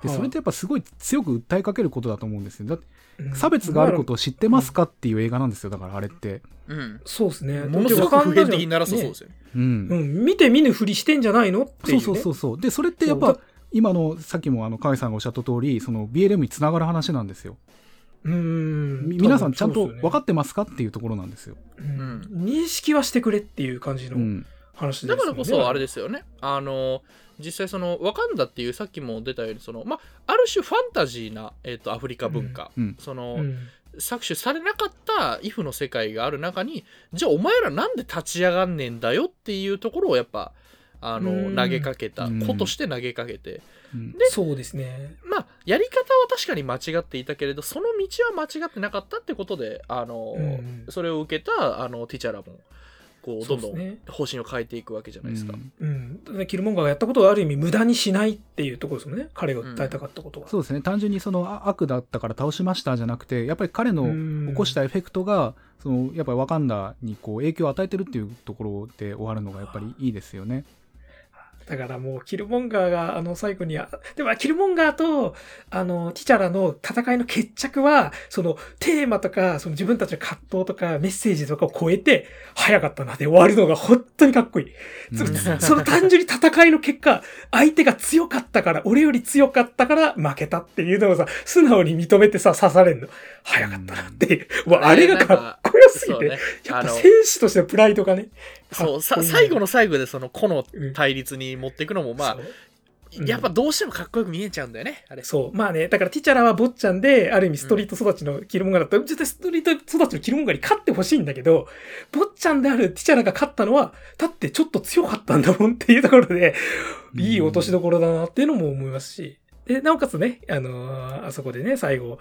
でそれってやっぱすごい強く訴えかけることだと思うんですよ。だってうん差別があることを知ってますかっていう映画なんですよ。だからあれって。うん、そうですね。ものすごく普遍的にならさそうですよねうん。うん、見て見ぬふりしてんじゃないのっていう、ね。そうそうそうそう。でそれってやっぱ今のさっきもあの河合さんがおっしゃった通りその BLM につながる話なんですよ。うん。み皆さんちゃんと分かっってますかっていうところなんですよ。うん認識はしてくれっていう感じのうん。話ですよね。だからこそあれですよねあの実際そのワカンダっていうさっきも出たようにその、まあ、ある種ファンタジーな、えっとアフリカ文化、うん。その、うん。搾取されなかったイフの世界がある中にじゃあお前らなんで立ち上がんねんだよっていうところをやっぱあのうん投げかけたうん子として投げかけてうんそうですね。まあやり方は確かに間違っていたけれどその道は間違ってなかったってことであの、うんそれを受けたあのティチャラもこうどんどん方針を変えていくわけじゃないですか。うん。だからキルモンガーがやったことはある意味無駄にしないっていうところですもんね。彼が訴えたかったことは。そうですね単純にそのあ悪だったから倒しましたじゃなくてやっぱり彼のうん起こしたエフェクトがそのやっぱりワカンダにこう影響を与えてるっていうところで終わるのがやっぱりいいですよね。だからもうキルモンガーがあの最後には、でもキルモンガーとあのティチャラの戦いの決着は、そのテーマとか、その自分たちの葛藤とかメッセージとかを超えて、早かったなで終わるのが本当にかっこいい。その単純に戦いの結果、相手が強かったから、俺より強かったから負けたっていうのをさ、素直に認めてさ、刺されんの。早かったなって。もうあれがかっこよすぎて。ねやっぱあの戦士としてのプライドがね。そうさ最後の最後でその個のうん対立に持っていくのもまあやっぱどうしてもかっこよく見えちゃうんだよねあれそう。まあね、だからティチャラは坊ちゃんで、ある意味ストリート育ちのキルモンガーだったら、絶対ストリート育ちのキルモンガーに勝ってほしいんだけど、坊ちゃんであるティチャラが勝ったのは、だってちょっと強かったんだもんっていうところで、いい落としどころだなっていうのも思いますし。で、なおかつね、あのーあそこでね、最後、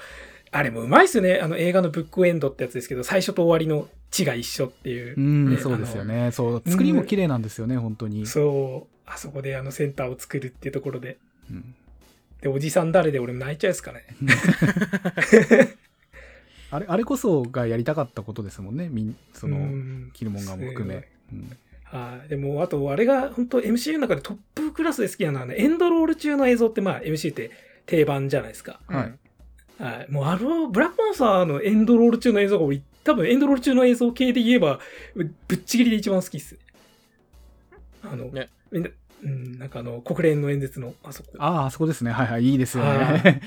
あれもうまいっすよね。あの映画のブックエンドってやつですけど、最初と終わりの地が一緒っていうう。ん、ねそうですよね。そう、作りも綺麗なんですよね、本当に。そう。あそこであのセンターを作るっていうところで。うんで、おじさん誰で俺も泣いちゃうっすかね。あれ、あれこそがやりたかったことですもんね、みん、その、うんキルモンガーも含め。うんはい。でも、あと、あれが本当 MCU の中でトップクラスで好きなのはね、エンドロール中の映像ってまあ MCU って定番じゃないですか。はいはい。もうあの、ブラックパンサーのエンドロール中の映像が俺、多分エンドロール中の映像系で言えば、ぶぶっちぎりで一番好きっすね。あの、ねみんな、うん、なんかあの、国連の演説の、あそこ。ああ、あそこですね。はいはい、いいですよはね。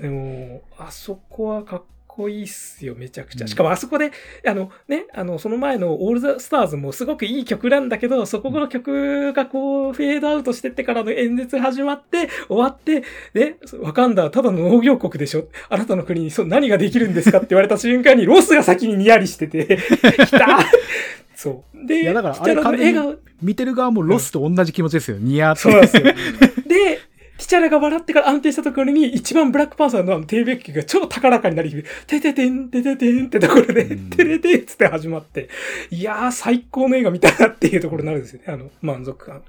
でも、あそこはかっこいいっすよ、めちゃくちゃ。うんしかもあそこで、あのね、あの、その前のオールザスターズもすごくいい曲なんだけど、そこの曲がこう、フェードアウトしてってからの演説始まって、終わって、ね、ワカンダはただの農業国でしょあなたの国にそ何ができるんですかって言われた瞬間に、ロスが先にニヤリしてて、来たそう。で、いやだからあれ完全に見てる側もロスと同じ気持ちですよ。ニヤってそうなんですよ。で、ティチャラが笑ってから安定したところに、一番ブラックパンサーのあの低ベッキが超高らかになり、てててん、てててんってところで、うんてれてつって始まって、いやー、最高の映画見たなっていうところになるんですよね、あの、満足感。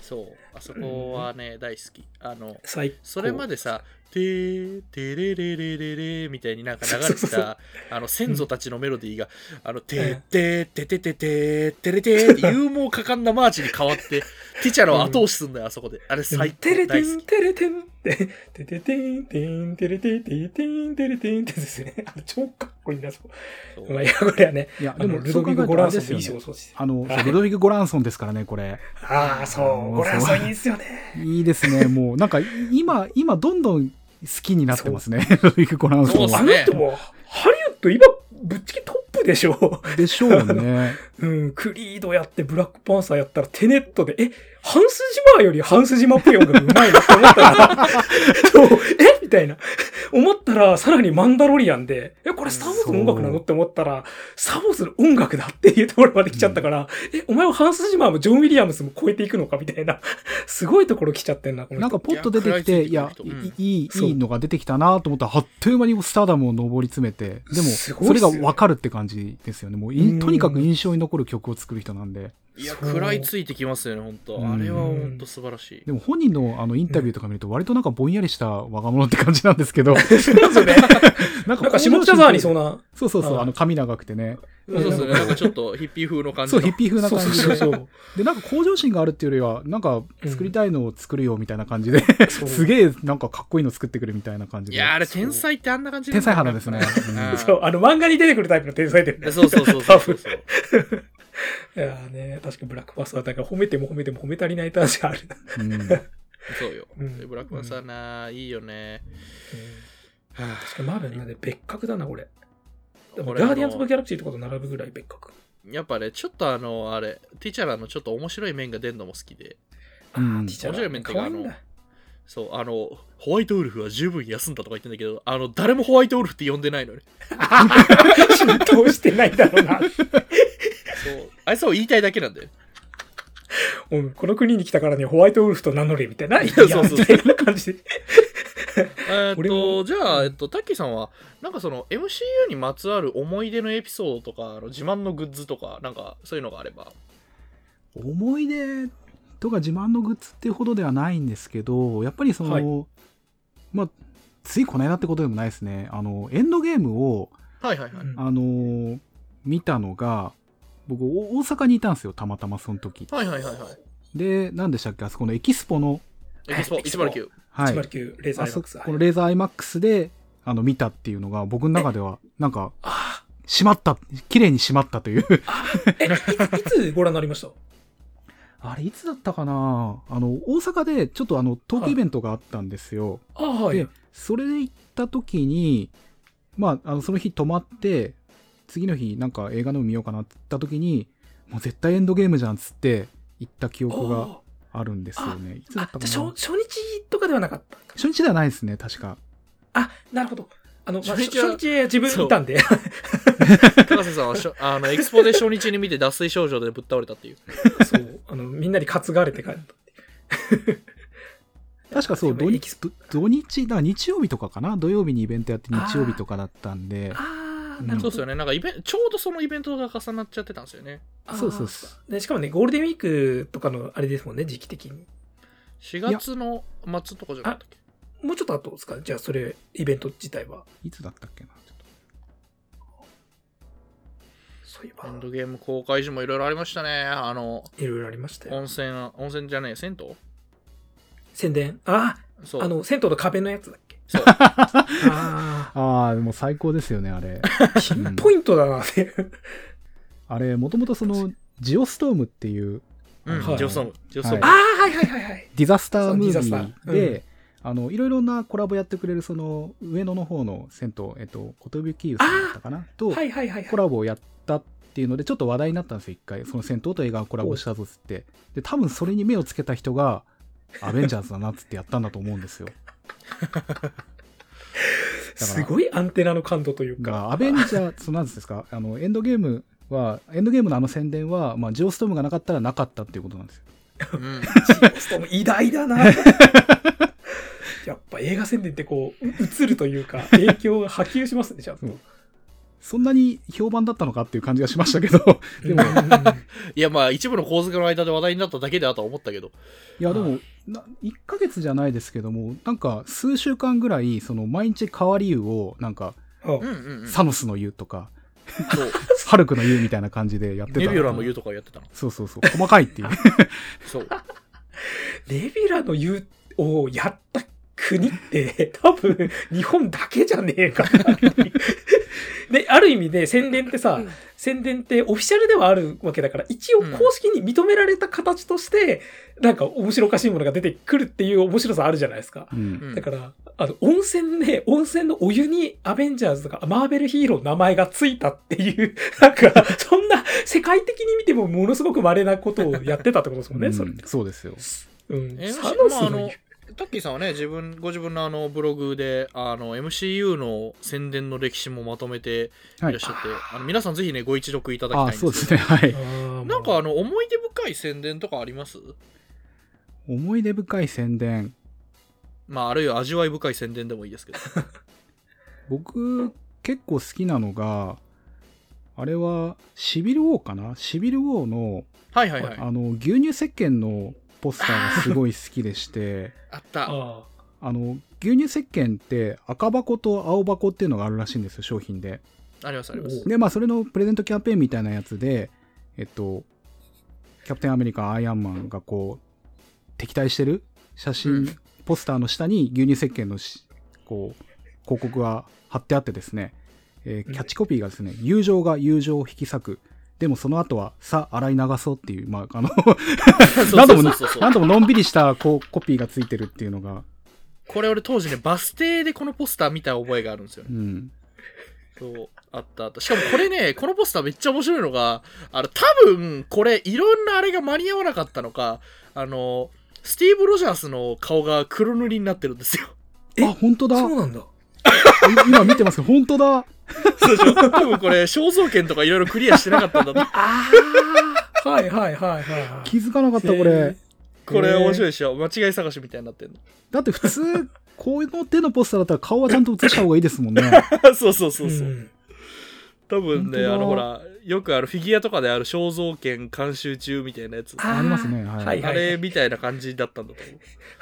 そうあそこはね、大好き。あの、最高。それまでさ、てー、てれれれれれみたいになんか流れてた、あの、先祖たちのメロディーが、あの、てーてー、ててててー、てれてーって勇猛果敢なマーチに変わって、ティチャラを後押しすんだよ、あそこで。あれ最高。テレテン、大好き。テレテンって、テテテン、テン、テレテン、テレテン、テレテンってですね。超かっこいいんだぞ。そうまあ、いや、これはね、いや、でも、ルドビグ・そう考えたゴランソンもいいらあの、はいルドビグ・ゴランソンですからね、これ。ああ、そう、ゴランソンいいですよね。いいですね。もう、なんか、今、今、どんどん好きになってますね。ルドビグ・ゴランソンは。の人も、ハリウッド今、ぶっちゃけトップでしょ。でしょうね。うん、クリードやって、ブラックパンサーやったら、テネットで、え、ハンスジマーよりハンスジマっぽい音楽うまいなって思ったら、そう、え？みたいな。思ったら、さらにマンダロリアンで、え、これスター・ウォーズの音楽なの？って思ったら、スター・ウォーズの音楽だっていうところまで来ちゃったから、え、お前はハンスジマーもジョン・ウィリアムスも超えていくのか？みたいな、すごいところ来ちゃってんな、この人。なんか、ポッと出てきて、いやいいついいのが出てきたなと思ったら、あっという間にスターダムを上り詰めて、でも、それがわかるって感じですよね。もうい、うん。とにかく印象に残る曲を作る人なんで。いや、食らいついてきますよね、本当うんあれは本当素晴らしい。でも本人のあのインタビューとか見ると割となんかぼんやりした若者って感じなんですけど、そうですよね。な んなんか下北沢にそうな。な。そうそうそう、はいあの髪長くてね。そうそうそう、なんかちょっとヒッピー風の感じの。そう、ヒッピー風なそう感じで。そうそう。で、なんか向上心があるっていうよりは、なんか作りたいのを作るよみたいな感じで、そうすげえなんかかっこいいの作ってくるみたいな感じで。いや、あれ天才ってあんな感じ天才肌ですねうんそう、あの漫画に出てくるタイプの天才だよね。そうそうそうそうそう。いやーね、確かブラックパスはだから褒めても褒めても褒め足りない感じがある。うんそうよ。うんでブラックマンさんな、いいよね。はあ確かにマーベルなんで別格だな、これ。でもこれガーディアンズ・オブ・ギャラクシーとかと並ぶぐらい別格。やっぱね、ちょっとあの、あれ、ティチャラのちょっと面白い面が出るのも好きで、うんティチャラ面白い面っていうか可愛いんだ。そう、あの、ホワイトウルフは十分休んだとか言ってんだけど、あの、誰もホワイトウルフって呼んでないのね。浸透してないだろうな。そう、あいつを言いたいだけなんだよ。うんこの国に来たからにホワイトウルフと名乗れみたいな。い そうや、そうみたいな感じで。えーっと、じゃあ、えっと、タッキーさんは、なんかその MCU にまつわる思い出のエピソードとか、あの自慢のグッズとか、なんかそういうのがあれば。思い出とか自慢のグッズっていうほどではないんですけど、やっぱりその、はいまあ、ついこの間ってことでもないですね。あの、エンドゲームを、はいはいはい。うんあのー見たのが、僕、お大阪にいたんですよ、たまたまその時。はいはいはいはい。で、何でしたっけ？あそこのエキスポの、エキスポエキスポ109。はい。109レーザーアイマックス。このレーザー IMAX で、あの、見たっていうのが、僕の中では、なんか、あ閉まった、綺麗に閉まったという。ーえ、いいつご覧になりました？あれ、いつだったかな？あの、大阪で、ちょっとあの、トークイベントがあったんですよ。あーはいで。それで行った時に、まあ、あのその日泊まって、次の日なんか映画でも見ようかなって言った時に、もう絶対エンドゲームじゃんっつって行った記憶があるんですよね。いつだあったかな初初日とかではなかった？初日ではないですね、確か。あ、なるほど。あの、まあ、初日は初日自分いたんで。高瀬さんはしょあのエキスポで初日に見て脱水症状でぶっ倒れたっていう。そう。あの、みんなに担がれて帰った。確かそう、土日、土土日、だ日曜日とかかな？土曜日にイベントやって日曜日とかだったんで、ああ、うんなるほど。そうですよね。なんかイベンちょうどそのイベントが重なっちゃってたんですよね。そうそうそうでしかもね、ゴールデンウィークとかのあれですもんね、時期的に。4月の末とかじゃなかったっけ？もうちょっと後ですか？じゃあ、それ、イベント自体は。いつだったっけな？ちょっそういえばエ、ンドゲーム公開時もいろいろありましたね。あの、いろいろありましたよ。温泉、温泉じゃねえ、銭湯？宣伝？あそう。あ、あの、銭湯の壁のやつだっけ？そう。あとああ、もう最高ですよね、あれ。あ、ピンポイントだなって。あれ、もともとその、ジオストームっていううん、はいジオソーム。ジオソーム。ああ、はいはいはいはい。ディザスタームービそうディザースターで、あの、いろいろなコラボやってくれる、その、上野の方の銭湯、えっと、寿湯さんだったかな？と、はいはいはいはい。コラボをやったっていうので、ちょっと話題になったんですよ、一回。その銭湯と映画がコラボしたぞっつって。で、多分それに目をつけた人が、アベンジャーズだなっつってやったんだと思うんですよ。すごいアンテナの感度というまか。あアベンジャーズ、そうなんですか、あの、エンドゲームは、エンドゲームのあの宣伝は、まあ、ジオストームがなかったらなかったっていうことなんですよ。うん。ジオストーム偉大だな。やっぱ映画宣伝ってこう、う映るというか、影響が波及しますね、ちゃんと。そんなに評判だったのかっていう感じがしましたけど、でも、いやまあ一部の構図の間で話題になっただけではとは思ったけど。いやでも、な1ヶ月じゃないですけども、なんか数週間ぐらい、その毎日変わり湯を、なんか、サノスの湯とか、ハルクの湯みたいな感じでやってた。ネビュラの湯とかやってたの。そうそうそう、細かいっていう。そう。ネビュラの湯をやった国って多分日本だけじゃねえかな。で、ある意味で宣伝ってさ、宣伝ってオフィシャルではあるわけだから、一応公式に認められた形として、なんか面白おかしいものが出てくるっていう面白さあるじゃないですか。うんうんだから、あの、温泉で、温泉のお湯にアベンジャーズとかマーベルヒーローの名前がついたっていう、なんか、そんな世界的に見てもものすごく稀なことをやってたってことですもんね、それうん。そうですよ。うん。えサノスまああのの湯。タッキーさんはね自分ご自分のあのブログであの MCU の宣伝の歴史もまとめていはい。らっしゃって、あの皆さんぜひねご一読いただきあたいんですけど。そうですね。はい。ななんかあの思い出深い宣伝とかあります？思い出深い宣伝。まああるいは味わい深い宣伝でもいいですけど。僕、結構好きなのが、あれは、シビルウォーかな？シビルウォーの、はいはいはい。あの、牛乳石鹸のポスターがすごい好きでして、あった。ああ。の、牛乳石鹸って赤箱と青箱っていうのがあるらしいんですよ、商品で。ありますあります。で、まあ、それのプレゼントキャンペーンみたいなやつで、えっと、キャプテンアメリカ、アイアンマンがこう、敵対してる写真、うん。ポスターの下に牛乳石鹸のしこう広告が貼ってあってですね、えーキャッチコピーがですね、友情が友情を引き裂く。でもその後は、さ、洗い流そうっていう、まあ、あの、そうなんとも、そうそうそうなんとものんびりしたこうコピーがついてるっていうのが、これ俺当時ねバス停でこのポスター見た覚えがあるんですようん。そうあったあったしかもこれねこのポスターめっちゃ面白いのがあの多分これいろんなあれが間に合わなかったのかあのスティーブ・ロジャースの顔が黒塗りになってるんですよえあ、本当だ。そうなんだ。今見てますけど、本当だ。そうでしょ多分これ肖像権とかいろいろクリアしてなかったんだと ああはいはいはいはいはい。気づかなかった、これ。これ面白いでしょ間違い探しみたいになってんの だって普通、こういうの手のポスターだったら顔はちゃんと映した方がいいですもんね。そうそうそうそう、ん多分ねあのほらよくあるフィギュアとかである肖像権監修中みたいなやつ。ありますね。はい。はいはいあれみたいな感じだったんだと思う。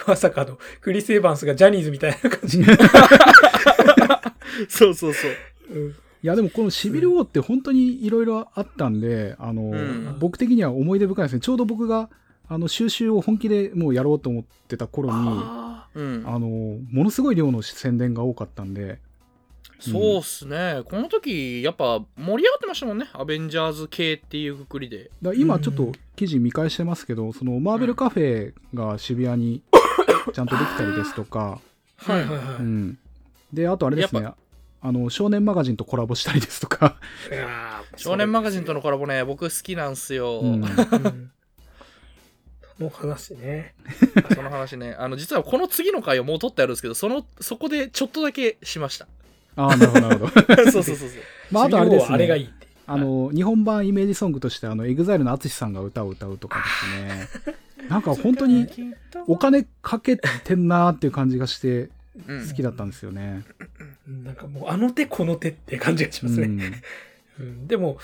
まさかの、クリス・エヴァンスがジャニーズみたいな感じ。そうそうそう。うん。いやでもこのシビルウォーって本当にいろいろあったんで、あの、ん。僕的には思い出深いですね。ちょうど僕が、あの、収集を本気でもうやろうと思ってた頃に、ああうん。の、ものすごい量の宣伝が多かったんで、そうっすね、この時やっぱ盛り上がってましたもんね。アベンジャーズ系っていうくくりで。だ今ちょっと記事見返してますけど、そのマーベルカフェが渋谷に ちゃんとできたりですとか、ーはいはいはい。うん。で、あとあれですやね、あの、少年マガジンとコラボしたりですとか、いやー少年マガジンとのコラボね。僕好きなんすよ、うん。の話ね。その話ね。あの実はこの次の回をもう撮ってあるんですけどそのそこでちょっとだけしましたああ、なるほど、なるほど。そうそうそうそうまあ、あとあれですシビルウォーはあれがいい。あの、日本版イメージソングとして、あの、 EXILE の ATSUSHI さんが歌を歌うとかですね。なんか本当にお金かけてんなーっていう感じがしてうん好きだったんですよね。うんなんかもう、あの手この手って感じがしますね。うんうんでも、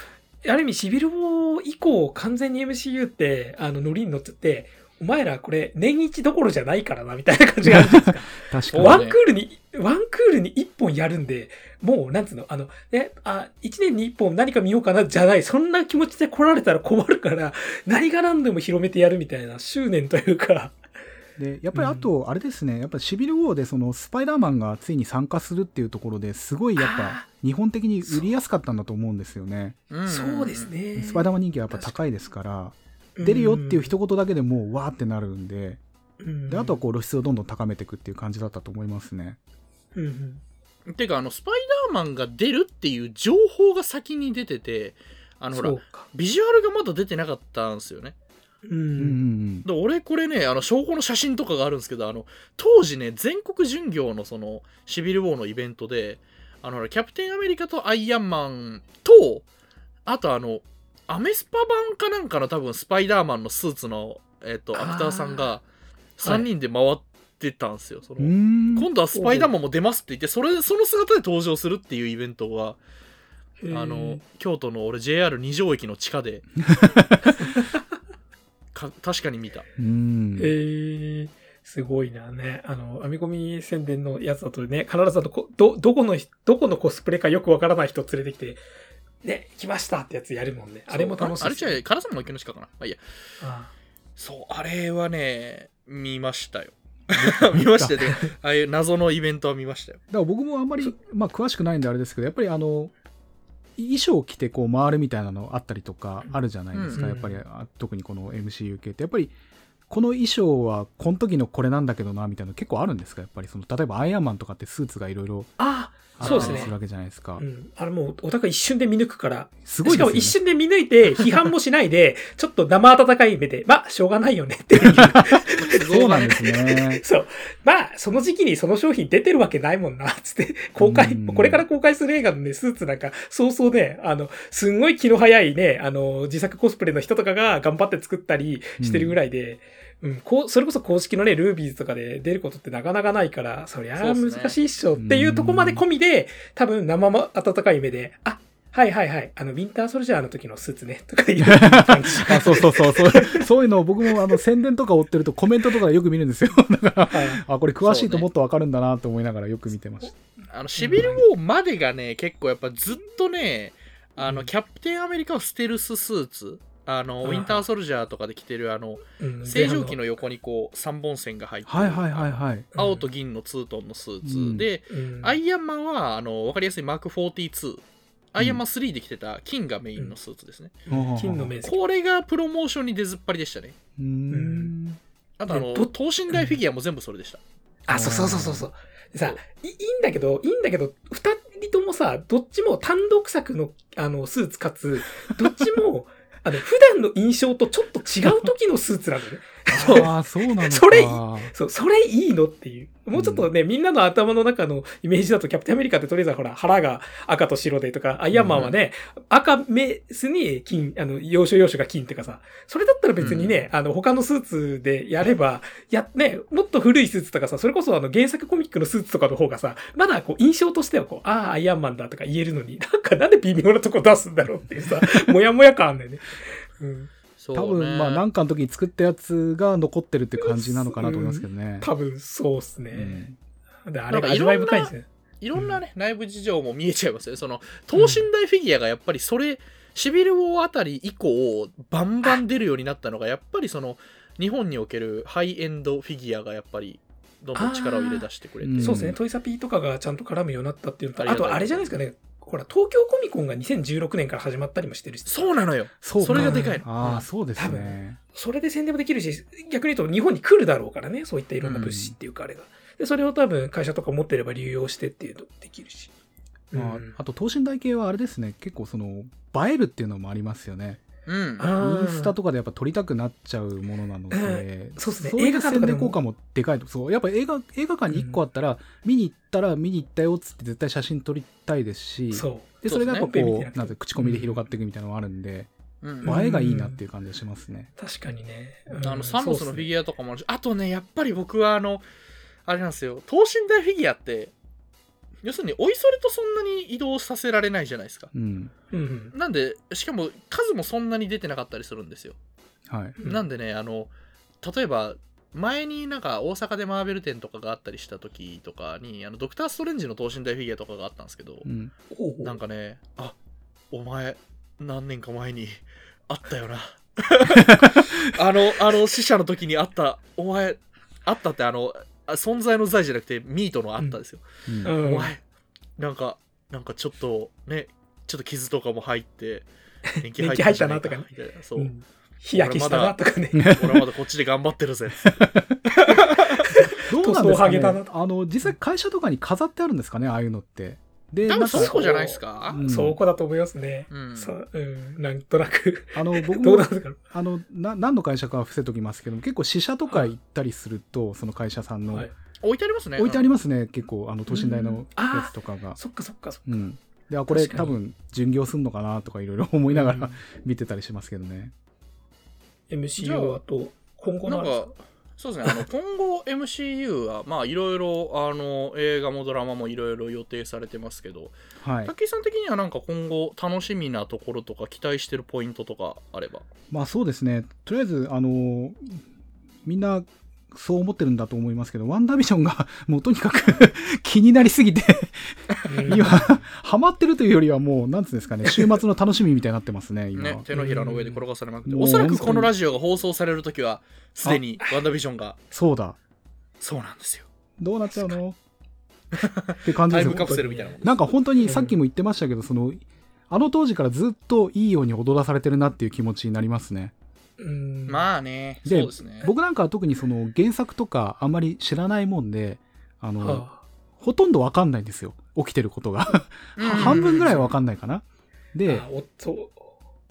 ある意味、シビルウォー以降、完全に MCU って、あの、ノリに乗ってて、お前らこれ、年一どころじゃないからな、みたいな感じがあるじゃないですか。確かに。ねワンクールに、ワンクールに一本やるんで、もう、なんつうの、あの、ね、あ、一年に一本何か見ようかな、じゃない、そんな気持ちで来られたら困るから、何が何でも広めてやるみたいな執念というか、で、やっぱりあと、あれですね、やっぱシビルウォーで、その、スパイダーマンがついに参加するっていうところですごいやっぱ、日本的に売りやすかったんだと思うんですよね。うんそうですね。スパイダーマン人気はやっぱ高いですから、出るよっていう一言だけでもう、わーってなるんで、うん、で、あとはこう露出をどんどん高めていくっていう感じだったと思いますね。うんうんていうかあのスパイダーマンが出るっていう情報が先に出ててあのほら。ビジュアルがまだ出てなかったんですよねう。うんうんんで俺これねあの証拠の写真とかがあるんですけどあの当時ね全国巡業のそのシビル・ウォーのイベントであのキャプテンアメリカとアイアンマンとあとあのアメスパ版かなんかの多分スパイダーマンのスーツの、えっとアクターさんが3人で回ってたんですよ、そのうん。今度はスパイダーマンも出ますって言ってそれその姿で登場するっていうイベントがへーあの京都の俺 JR 二条駅の地下で か確かに見たうん。えー、すごいなね。あの、編み込み宣伝のやつだとね、必ずあのこど、どこの人、どこのコスプレかよくわからない人連れてきて、ね、来ましたってやつやるもんね。あれも楽しいああれですよ違う烏丸の池の地下かな？まあいいや。あそうあれはね見ましたよ。見 ましたよ。ねああいう謎のイベントは見ましたよ。だから僕もあんまり、まあ、詳しくないんであれですけど、やっぱりあの、衣装を着てこう回るみたいなのあったりとかあるじゃないですか、うんやっぱりあ特にこの MCU 系って。やっぱりこの衣装はこの時のこれなんだけどなみたいなの結構あるんですか？やっぱりその例えばアイアンマンとかってスーツがいろいろああそうですね。するわけじゃないですか、うん。あれもう、お互い一瞬で見抜くから、すごいね。しかも一瞬で見抜いて、批判もしないで、ちょっと生温かい目で、まあ、しょうがないよねっていう。そうなんですね。そう。まあ、その時期にその商品出てるわけないもんな、つって、公開、うん。これから公開する映画のね、スーツなんか、そうそうね、あの、すんごい気の早いね、あの、自作コスプレの人とかが頑張って作ったりしてるぐらいで、うん、こう、それこそ公式のね、ルービーズとかで出ることってなかなかないから、そりゃ難しいっしょっていうとこまで込みで、多分生も温かい目で、あ、はいはいはい、あの、ウィンターソルジャーの時のスーツね、とかいう感じ。あそうそうそうそう。そういうのを僕もあの宣伝とか追ってるとコメントとかでよく見るんですよ。だからはい。あこれ詳しいともっとわかるんだなと思いながらよく見てました、あのシビル・ウォーまでがね結構やっぱずっとねあのうん。キャプテンアメリカはステルススーツあのウィンターソルジャーとかで着てるあのうん。正常期の横にこう3本線が入ってるはいはいはいはい。青と銀のツートンのスーツ、うん。でうん。アイアンマンはあの分かりやすいマーク42アイアンマン3で着てた金がメインのスーツですね、金の面積。これがプロモーションに出ずっぱりでしたね。うーん。あとあの等身大フィギュアも全部それでした、あ、そうそうそうそうそう。でさそう、いいいんだけど、いいんだけど、二人ともさ、どっちも単独作の、あの、スーツかつ、どっちも、あの、普段の印象とちょっと違う時のスーツなのね。そう。ああそうなのかそれそう、それいいのっていう。もうちょっとね、みんなの頭の中のイメージだと、キャプテンアメリカってとりあえずはほら、腹が赤と白でとか、アイアンマンはね、赤ベースに金、あの、要所要所が金ってかさ、それだったら別にね、あの、他のスーツでやれば、や、ね、もっと古いスーツとかさ、それこそあの、原作コミックのスーツとかの方がさ、まだこう、印象としてはこう、ああ、アイアンマンだとか言えるのに、なんかなんで微妙なとこ出すんだろうっていうさ、もやもや感あんだよね。うん。そうね多分まあ何かの時に作ったやつが残ってるって感じなのかなと思いますけどね。多分そうっすうね。んであれが味わい深いですね。いろんなね、内部事情も見えちゃいますよね。その、等身大フィギュアがやっぱりそれ、シビルウォーあたり以降、バンバン出るようになったのが、やっぱりその、日本におけるハイエンドフィギュアがやっぱり、どんどん力を入れ出してくれて。うんそうですね、トイサピーとかがちゃんと絡むようになったっていうのと、あとあれじゃないですかね、ほら、東京コミコンが2016年から始まったりもしてるし、そうなのよ。そうかそれがでかいの。ああ、そうです多ね。それで宣伝もできるし、逆に言うと日本に来るだろうからね、そういったいろんな物資っていうかあれが。で、それを多分会社とか持ってれば流用してっていうのできるし。まあうんあと等身大系はあれですね、結構その、映えるっていうのもありますよね。うん。インスタとかでやっぱ撮りたくなっちゃうものなので、うん。そうですね。映画館でも。宣伝効果もでかいと。そう、やっぱ映画、映画館に1個あったら、見に行ったら見に行ったよっつって絶対写真撮りたいですし、そう。で、それがやっぱこう、ねな。んて口コミで広がっていくみたいなのがあるんで、うん。ま映えがいいなっていう感じがしますね。確かにね。あのサノスのフィュギュアとかもあるし、あとね、やっぱり僕はあの、あれなんですよ、等身大フィギュアって、要するに、おいそれとそんなに移動させられないじゃないですか。うん。ア。うんなんで、しかも数もそんなに出てなかったりするんですよ。はい。うん。なんでね、あの、例えば、前になんか大阪でマーベル展とかがあったりした時とかに、あのドクター・ストレンジの等身大フィギュアとかがあったんですけど、うん。なんかね、あお前、何年か前にあったよな。あの、あの、死者の時にあった、お前、あったって、あの、あ存在の罪じゃなくて、ミートのあったですよ。うんうんお前、なんか、なんかちょっと、ね、ちょっと傷とかも入って、年季入ったなとかねみたいなそう。うん日焼けしたなとかね。俺まだこっちで頑張ってるぜ。どうなんですかねあの、実際会社とかに飾ってあるんですかね、ああいうのって。で、多分そうじゃないですか？うんそうこだと思いますね。うんそう、うん、なんとなく。あの、僕もあの、な何の会社かは伏せときますけども、結構支社とか行ったりすると、その会社さんの、はい置いてありますね。置いてありまますね、結構、あの、等身大のやつとかが。そっかそっかそっか。うん。で、あ、これ多分、巡業すんのかなとかいろいろ思いながらうん見てたりしますけどね。じゃ MCU ああと、今後なんか、そうですねあの今後 MCU はまあいろいろあの映画もドラマもいろいろ予定されてますけどはい。武井さん的にはなんか今後楽しみなところとか期待してるポイントとかあれば？まあそうですね。とりあえず、あの、みんな、そう思ってるんだと思いますけど、ワンダービジョンが もうとにかく 気になりすぎて、今、ハマってるというよりはもう、なんつうんですかね、週末の楽しみみたいになってますね、今。ね、手のひらの上で転がされまくっておそらくこのラジオが放送されるときはすでにワンダービジョンが。そうだ。そうなんですよ。どうなっちゃうの？って感じですよ。タイムカプセルみたいなもんなんか本当にさっきも言ってましたけど、その、あの当時からずっといいように踊らされてるなっていう気持ちになりますね。うんまあねでそうですね僕なんかは特にその原作とかあんまり知らないもんで、あの、はほとんどわかんないんですよ。起きてることが。うん 半分ぐらいはわかんないかな。あで、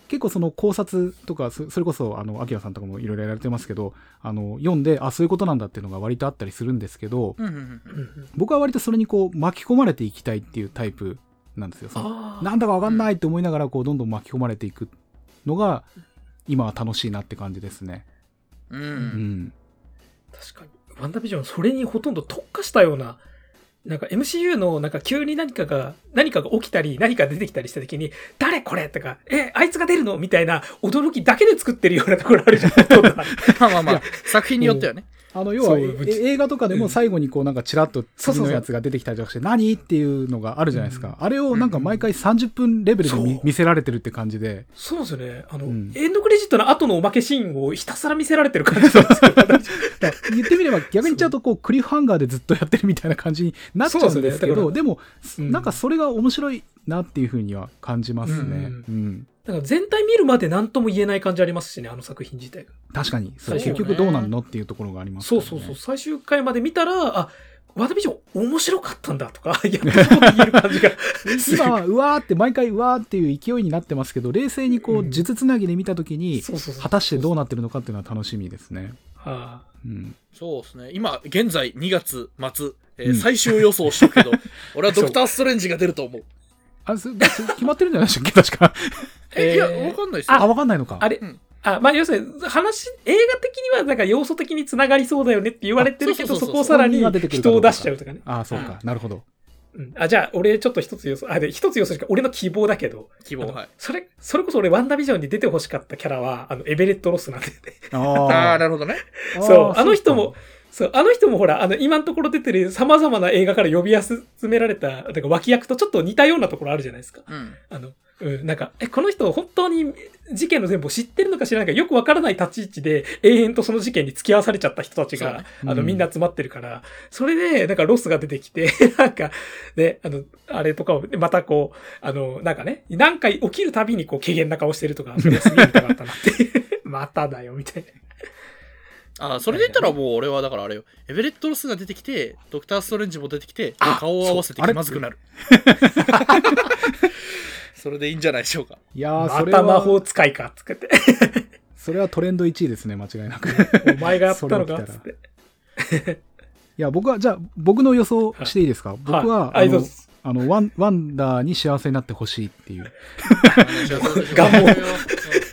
結構その考察とか、そそれこそ、あの、アキラさんとかもいろいろやられてますけど、あの、読んで、あ、そういうことなんだっていうのが割とあったりするんですけど、僕は割とそれにこう、巻き込まれていきたいっていうタイプなんですよ。なんだかわかんないって思いながら、こう、どんどん巻き込まれていくのが、今は楽しいなって感じですね。ううんん。確かに。ワンダービジョン、それにほとんど特化したような、なんか MCU のなんか急に何かが、何かが起きたり、何か出てきたりした時に、誰これとか、え、あいつが出るのみたいな驚きだけで作ってるようなところあるじゃん。まあまあまあ作品によってはねあの、要は、映画とかでも最後にこう、なんかチラッと次のやつが出てきたりとかして、何？っていうのがあるじゃないですか。あれをなんか毎回30分レベルで見せられてるって感じで、そうですよね。あの、うん。エンドクレジットの後のおまけシーンをひたすら見せられてる感じなんですよ。だから言ってみれば逆にちゃうとこうクリフハンガーでずっとやってるみたいな感じになっちゃうんですけどでも、うん。なんかそれが面白いなっていうふうには感じますね、ううんだから全体見るまで何とも言えない感じありますしね、あの作品自体が。確かに。それ結局どうなんのっていうところがありますからね。そうそうそう。最終回まで見たら、あ、ワンダービジョン面白かったんだとか、いや、そう言える感じが。今はうわーって毎回うわーっていう勢いになってますけど冷静にこううん術つなぎで見た時にそうそうそう果たしてどうなってるのかっていうのは楽しみですね、はうん、そうですね。今現在2月末、えーうん。最終予想しとくけど 俺はドクター・ストレンジが出ると思うあそ そ決まってるんじゃないでしたっけ？確か。えいやえーわかんないですよ。あわかんないのか。あ、あれ、うん。あ、まあ、要するに、話、映画的には、なんか要素的につながりそうだよねって言われてるけど、あそこをさらに本人を出しちゃうとかね。あそうか。なるほど。うん。あ、じゃあ、俺ちょっと一つ予想、あ、で、一つ予想しか、俺の希望だけど、希望はい。それ、それこそ俺、ワンダービジョンに出てほしかったキャラは、あの、エベレット・ロスなんだよね。ああなるほどね。そう、あの人も、そう、あの人もほら、あの、今のところ出てる様々な映画から呼び集められた、なんか脇役とちょっと似たようなところあるじゃないですか。うんあの、うん、なんか、え、この人本当に事件の全部を知ってるのか知らないかよくわからない立ち位置で永遠とその事件に付き合わされちゃった人たちが、そうねあの、うんみんな集まってるから、それで、なんかロスが出てきて、なんか、ね、あの、あれとかを、またこう、あの、なんかね、何回起きるたびにこう、軽減な顔してるとか、すげえ見たかったなって。まただよ、みたいな。あそれで言ったらもう俺はだからあれよ。エベレット・ロスが出てきてドクター・ストレンジも出てきてあ顔を合わせて気まずくなる。それ？でいいんじゃないでしょうか。いやーまそれた魔法は使いか、つって。それはトレンド1位ですね間違いなく。お前がやったのか、それを着たら。つって。いや僕はじゃあ僕の予想していいですか、僕は、はい、あのあのワンワンダに幸せになってほしいっていう、願望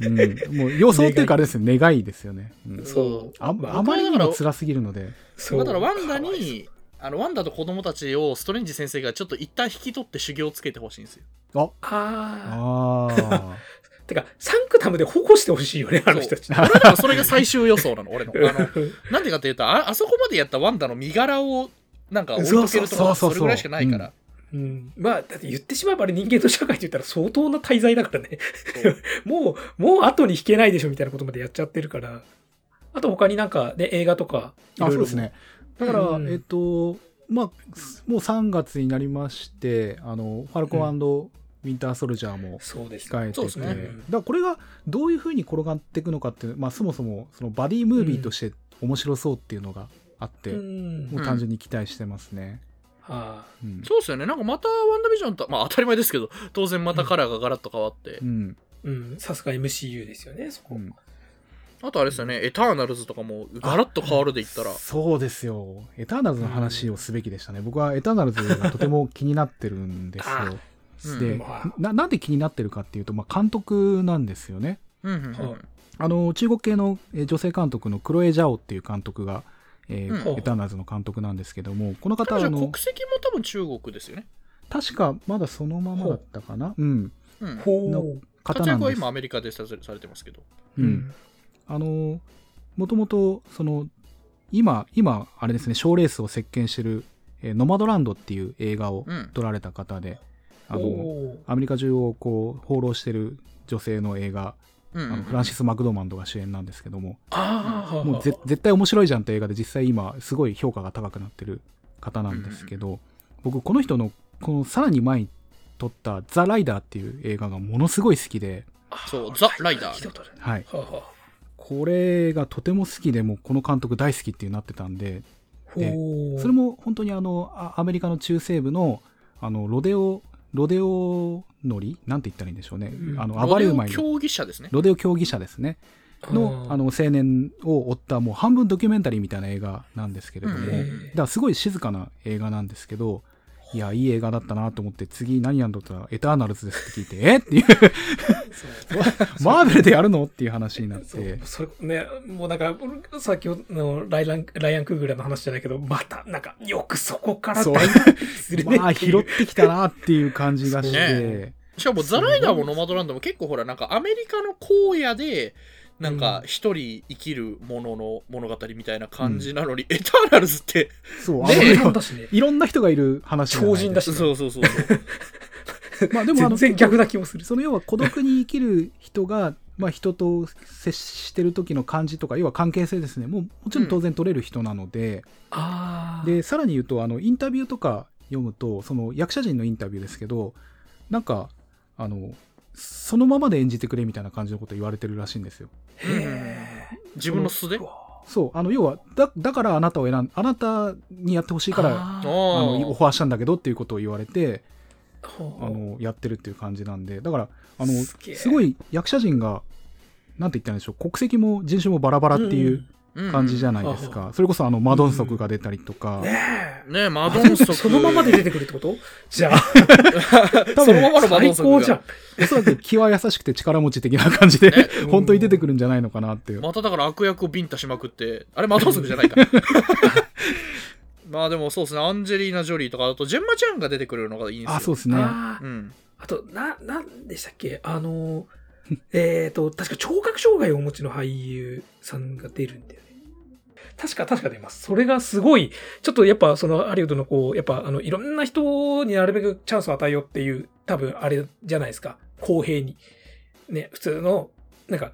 う。ん、もう予想っていうかあれですよ願いですよね、うん。そう。あまあまりにも辛すぎるので。そう。だからワンダにあのワンダと子供たちをストレンジ先生がちょっと一旦引き取って修行をつけてほしいんですよ。あ。あああ。てか、サンクタムで保護してほしいよね、あの人たち。俺それが最終予想なの俺の。あの なんでかっていうとああそこまでやったワンダの身柄をなんか置いとけるとかそうそうそう。それぐらいしかないからうん、まあ、だって言ってしまえばあれ人間の社会って言ったら相当な滞在だからね。もう、もう後に引けないでしょみたいなことまでやっちゃってるから。あと他になんかね、映画とか、あそうですねだから、うんえっとまあもう3月になりましてあのファルコンウィンターソルジャーもそうです。控えてて、ねだからこれがどういうふうに転がっていくのかっていう、まあ、そもそもそのバディムービーとして面白そうっていうのがあって、うん。もう単純に期待してますね。はうん。そうですよね。なんかまたワンダビジョンとまあ当たり前ですけど当然またカラーがガラッと変わって、うん。さすが MCU ですよね、そこ。うん。あとあれですよね。エターナルズとかもガラッと変わるで言ったら。そうですよ。エターナルズの話をすべきでしたね。僕はエターナルズがとても気になってるんですあよ。うん。でまあ。な、なんで気になってるかっていうと、まあ、監督なんですよね。うんうんうん。はいあの中国系のえー女性監督のクロエ・ジャオっていう監督が、えーうんエターナルズの監督なんですけどもこの方はあの国籍も多分中国ですよね。確かまだそのままだったかな、うん、うん。のほう。方なんです活躍は今アメリカでされてますけど。うん。あのもともとその今今あれですね賞レースを席巻してる、えーノマドランドっていう映画をうん。撮られた方で、あのおーアメリカ中をこう放浪してる女性の映画、うんあのフランシス・マクドーマンドが主演なんですけども、もうぜ絶対面白いじゃんって映画で実際今すごい評価が高くなってる方なんですけど、僕この人のこのさらに前に撮った「ザ・ライダー」っていう映画がものすごい好きで、そうザライダー。はい、これがとても好きでもうこの監督大好きっていうなってたんで。でそれも本当にあのあアメリカの中西部のあのロデオロデオ乗りなんて言ったらいいんでしょうね、うん。あの暴れ馬に。ロデオ競技者ですね。ロデオ競技者ですね。のあの青年を追ったもう半分ドキュメンタリーみたいな映画なんですけれども、うん。だからすごい静かな映画なんですけどいやいい映画だったなと思って次何やんだったら「エターナルズです」って聞いて「え？っ?」ていう。マーベルでやるの？っていう話になっそう。てそれね、もうなんか、先ほどのライランライアン・クーグラーの話じゃないけど、また、なんか、よくそこからそう。大学するね。まあ拾ってきたなっていう感じがして、しかもザライダーもノマドランドも結構ほらなんかアメリカの荒野でなんか一人生きるものの物語みたいな感じなのに、エターナルズってそう、あねのね。いろんな人がいる話じゃない超人だしそうそうそうそう。まあでもあの全然逆な気もする。その要は孤独に生きる人が、まあ、人と接してる時の感じとか要は関係性ですね。もうもちろん当然取れる人なので、ああ。でさらに言うとあのインタビューとか読むとその役者陣のインタビューですけどなんかあのそのままで演じてくれみたいな感じのこと言われてるらしいんですよ。へえ。自分の素で？そう。あの要はだだからあなたを選んあなたにやってほしいからあのオファーしたんだけどっていうことを言われてあのやってるっていう感じなんで。だからあのすごい役者陣がなんて言ったんでしょう。国籍も人種もバラバラっていう感じじゃないですか、それこそあのマドンソクが出たりとか、ねえ。ねマドンソク。そのままで出てくるってこと？じゃあ、そのままのマドンソクが。最高じゃん。おそらく気は優しくて力持ち的な感じで、ね本当に出てくるんじゃないのかなっていう。まただから悪役をビンタしまくって。あれ？マドンソクじゃないか。まあでもそうですね。アンジェリーナ・ジョリーとかあとジェンマちゃんが出てくるのがいいんですよ。あ、そうですね。あーうん。あと、な、なんでしたっけ？あの、えっと、確か聴覚障害をお持ちの俳優さんが出るんだよね。確か、確か出ます。それがすごい、ちょっとやっぱそのハリウッドのこう、やっぱあの、いろんな人になるべくチャンスを与えようっていう、多分あれじゃないですか。公平に。ね、普通の、なんか、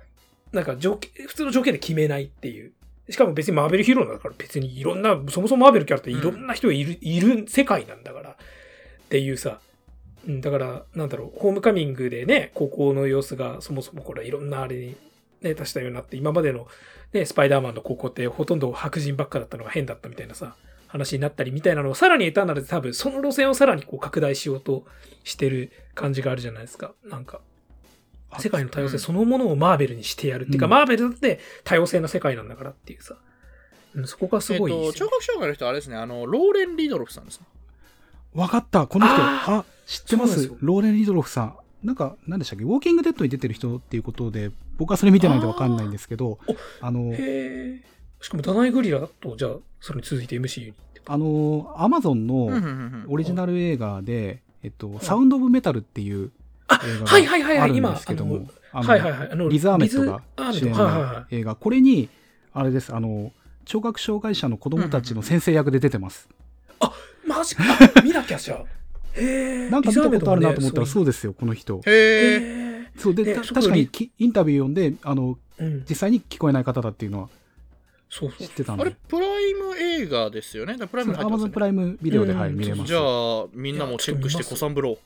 なんか条件、普通の条件で決めないっていう。しかも別にマーベルヒーローだから別にいろんな、そもそもマーベルキャラっていろんな人がいる、いる世界なんだから。っていうさ、うん、だから、なんだろう、ホームカミングでね、高校の様子がそもそもこれいろんなあれにね、足したようになって、今までのね、スパイダーマンの高校ってほとんど白人ばっかだったのが変だったみたいなさ、話になったりみたいなのをさらにエターナルで多分その路線をさらにこう拡大しようとしてる感じがあるじゃないですか。なんか、世界の多様性そのものをマーベルにしてやるっていうか、うん。マーベルだって多様性の世界なんだからっていうさ、うん、そこがすえっとごいいいですよ聴覚障害の人はあれですね。あのローレン・リドロフさんですね。わかった、この人。ああ知ってます。ローレン・リドロフさん。なんか、なんでしたっけ？ウォーキングデッドに出てる人っていうことで、僕はそれ見てないんでわかんないんですけどあの、へえ。しかもダナイ・グリラと、じゃあ、それに続いて MCU に。あの、アマゾンのオリジナル映画で、えっと、サウンド・オブ・メタルっていうあ映画はいはいはいはい、があるん今、ですけども、リザーメットが主演アーメットはいはいはい。の映画、これに、あれです、あの、聴覚障害者の子供たちの先生役で出てます。マジか。見なきゃじゃあ。へえ。なんか見たことあるなと思ったら、そうですよ、この人。へえ。そうで、確かにきインタビュー読んで、あの、うん。実際に聞こえない方だっていうのはそう知ってたんで。あれプライム映画ですよね？プライムねアマゾンプライムビデオで、はい、うん見れます。じゃあみんなもチェックしていやちょっと見ます子さんブロ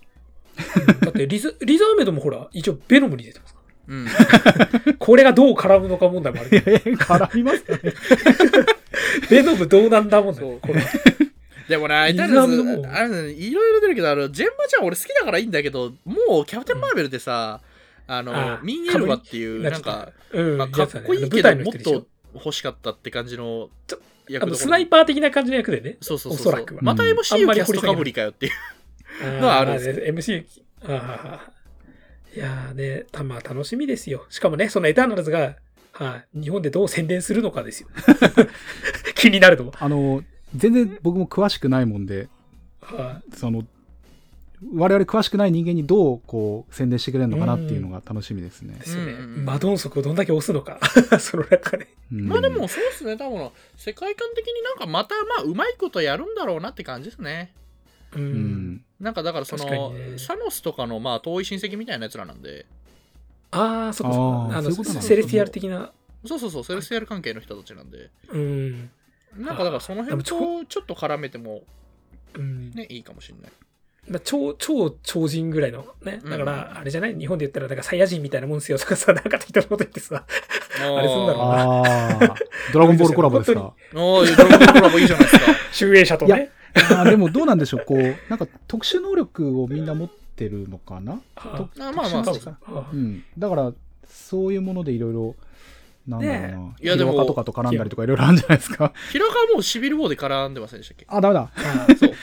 だってリズ、リザーメットもほら、一応ベノムに出てますかうん ら。これがどう絡むのか問題もあるけど。絡みますかね。ベノムどうなんだ問題。そうこれでもな、エリターナルズザームの、あれねいろいろ出るけど、あの、ジェンマちゃん俺好きだからいいんだけど、もうキャプテンマーベルでさ、あのあ、ミンエルバっていう、なんか、うん。まあ、かっこいいけど、もっと欲しかったって感じの役あの、スナイパー的な感じの役でね。そうそうそう。おそらくはまたうん MCU キャストかぶりかよっていう。のはあるんですけどまあね MC、ああいやーね、たまあ楽しみですよ。しかもね、そのエターナルズがはい。日本でどう宣伝するのかですよ。気になるのは。あの、全然僕も詳しくないもんで、はその、我々詳しくない人間にどうこう宣伝してくれるのかなっていうのが楽しみですねい。で。すよね。マドンソクをどんだけ押すのか。その中で。うんまあでもそうですね多分世界観的になんかまたまあうまいことやるんだろうなって感じですねう。うんん。なんかだからその、にねサノスとかのまあ遠い親戚みたいなやつらなんでああ、そっかそっか。あの、セレスティアル的な。そうそうそうセレスティアル関係の人たちなんでうん。なんかだからその辺とちょっと絡めてもうん。ねいいかもしれないまあ、超、超超人ぐらいのね。だかうんら、あれじゃない？日本で言ったら、なんかサイヤ人みたいなもんですよとかさ、なんか適当なこと言ってさ。あれすんだろうなああ、ドラゴンボールコラボですか？おードラゴンボールコラボいいじゃないですか集英社とね。あーでもどうなんでしょう、こう、なんか特殊能力をみんな持ってるのかな？ああまあまあそうですあうん。だから、そういうものでいろいろ、なんだろうな。ねいやでもヒとかと絡んだりとかいろいろあるんじゃないですか？平川はもうシビルウォーで絡んでませんでしたっけ？あ、ダメだ。あそう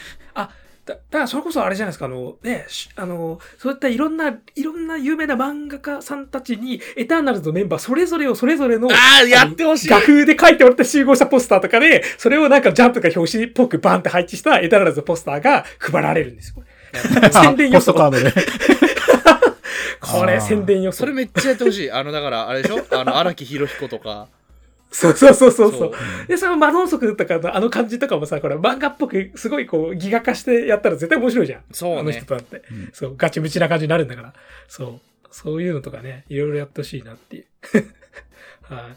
だだからそれこそあれじゃないですか、あの、ね、しあの、そういったいろんな、いろんな有名な漫画家さんたちに、エターナルズのメンバーそれぞれをそれぞれの、ああやってほしい画風で書いてもらって集合したポスターとかで、それをなんかジャンプが表紙っぽくバンって配置したエターナルズのポスターが配られるんですよ。これ 宣伝ポスト要素。カードで。これ宣伝要素。それめっちゃやってほしいあのだからあれでしょ？あの荒木博彦とかそうそうそうそうそそうう。で、そのマノンソクとかのあの感じとかもさ、これ漫画っぽくすごいこうギガ化してやったら絶対面白いじゃん。そうねあの人とだって。うんそう、ガチムチな感じになるんだから。そう。そういうのとかね、いろいろやってほしいなっていう。は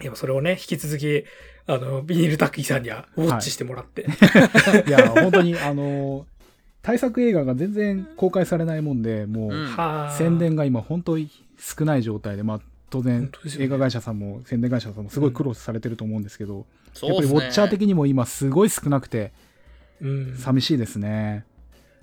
い。でもそれをね、引き続き、あの、ビニールタッキーさんにはウォッチしてもらって。いや、本当に、あの、対策映画が全然公開されないもんで、もう、うんはあ宣伝が今本当に少ない状態で、まあ、当然映画会社さんも宣伝会社さんもすごい苦労されてると思うんですけど、やっぱりそうっすねウォッチャー的にも今すごい少なくてうん。寂しいですね。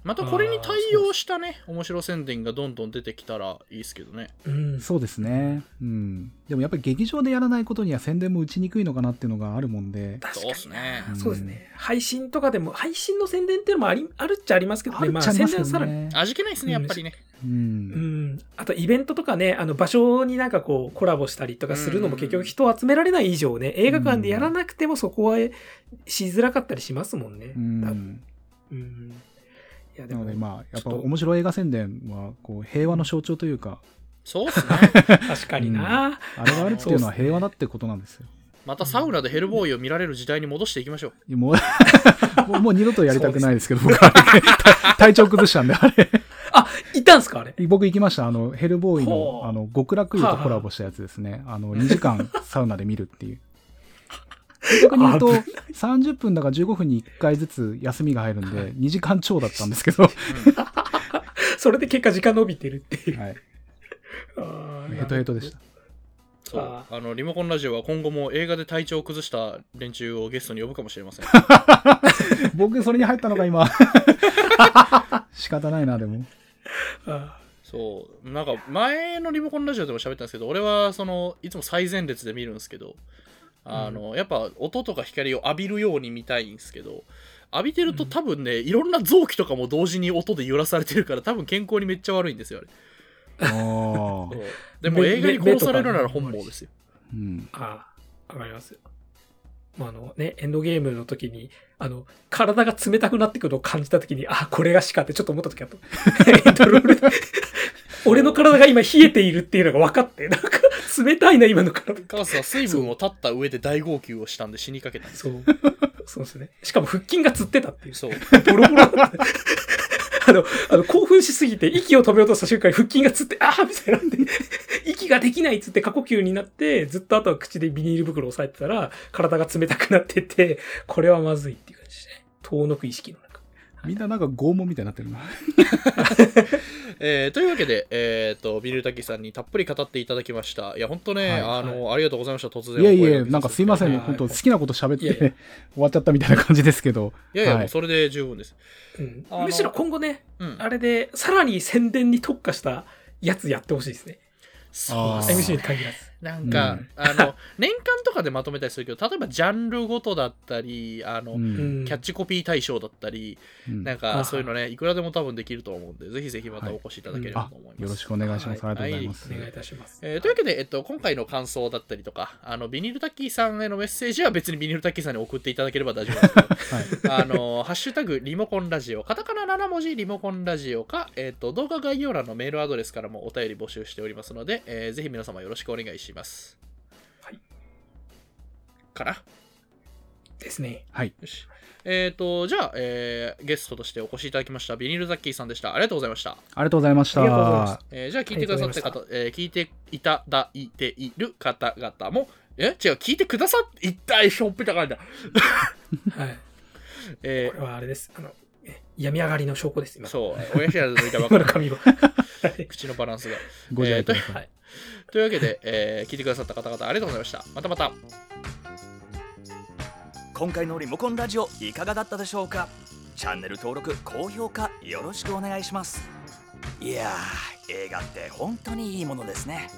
またこれに対応したね面白宣伝がどんどん出てきたらいいですけどねうん。そうですね。うん。でもやっぱり劇場でやらないことには宣伝も打ちにくいのかなっていうのがあるもんで、確かそうっすにねな。そうですね。配信とかでも、配信の宣伝っていうのもあり、あるっちゃありますけどね。あるっまあ宣ちゃいますよ伝さらに。ね。味気ないですねやっぱりねう。うんん。あとイベントとかね、あの場所になんかこうコラボしたりとかするのも結局人を集められない以上ね、映画館でやらなくてもそこはしづらかったりしますもんね。う多分ん。うん。いやでもなのでまあ、やっぱちょっと面白い映画宣伝は、こう、平和の象徴というか、そうっすね 確かにな、あれがあるっていうのは平和だってことなんですよ。またサウナでヘルボーイを見られる時代に戻していきましょう もう、もう二度とやりたくないですけど、僕は、体体調崩したんで、あれ。あ、いたんすかあれ？僕行きました。あの、ヘルボーイのあの、極楽湯とコラボしたやつですね。あの、2時間サウナで見るっていう。正確に言うと、30分だから15分に1回ずつ休みが入るんで、2時間超だったんですけど、は それで結果時間伸びてるっていう。い。あーヘトヘトでした。そうああのリモコンラジオは今後も映画で体調を崩した連中をゲストに呼ぶかもしれません 僕、それに入ったのが今。仕方ないな、でも。あ そう。なんか前のリモコンラジオでも喋ったんですけど俺はそのいつも最前列で見るんですけどあの、やっぱ音とか光を浴びるように見たいんですけど浴びてると多分ね、いろんな臓器とかも同時に音で揺らされてるから多分健康にめっちゃ悪いんですよあれ。あ でも映画に殺されるなら本望ですよ。うん。ああ、わかりますよ。まあ、あのね、エンドゲームの時に、あの、体が冷たくなってくるのを感じた時に、あ、これが死かってちょっと思った時あった。エンドロールで 俺の体が今冷えているっていうのが分かって、なんか冷たいな、今の体。カースは水分を立った上で大号泣をしたんで死にかけたんですよそう。そうですね。しかも腹筋がつってたっていう。そう ボロボロだった。あの、あの、興奮しすぎて、息を止めようとした瞬間に腹筋がつって、ああみたいになって、息ができないっつって過呼吸になって、ずっとあとは口でビニール袋を押さえてたら、体が冷たくなってて、これはまずいっていう感じですね。遠のく意識の中。みんななんか拷問みたいになってるな。えーというわけで、えー、とビルタキさんにたっぷり語っていただきました。いや本当ね、はいあのありがとうございました。突然いえいえ、お声掛けなんかすいません、はい。本当好きなこと喋っていやいや。終わっちゃったみたいな感じですけど。いやいや、はい。もうそれで十分です、うん。むしろ今後ね、うん、あれで、さらに宣伝に特化したやつやってほしいですね。そうあー。MC に限らず。なんか、うんあの 年間とかでまとめたりするけど例えばジャンルごとだったりあの、うんうんキャッチコピー大賞だったり、うんなんかそういうのねいくらでも多分できると思うんでぜひぜひまたお越しいただければあと思います。よろしくお願いします。はありがとうございます。お願いいたします。えーというわけで、えっと、今回の感想だったりとか、あのビニールタッキーさんへのメッセージは別にビニールタッキーさんに送っていただければ大丈夫ですけど、はい。あの、ハッシュタグリモコンラジオ、カタカナ7文字リモコンラジオか、えっと、動画概要欄のメールアドレスからもお便り募集しておりますので、えーぜひ皆様よろしくお願いします。はい。かなですね。はい。よし。えっ、と、じゃあ、えーゲストとしてお越しいただきました、ビニールザッキーさんでした。ありがとうございました。ありがとうございました。えーじゃあ聞いてくださった方、えー聞いていただいている方々も、え？違う、聞いてくださっていたいしょっぺたかんだ。はい。えこれはあれです。あの、え病み上がりの証拠です、ー今。そう、親知らず抜いたば今か口のバランスが。ご自愛ください。はい。というわけで、えー聞いてくださった方々ありがとうございました。またまた。今回のリモコンラジオいかがだったでしょうか？チャンネル登録高評価よろしくお願いしますいやー映画って本当にいいものですね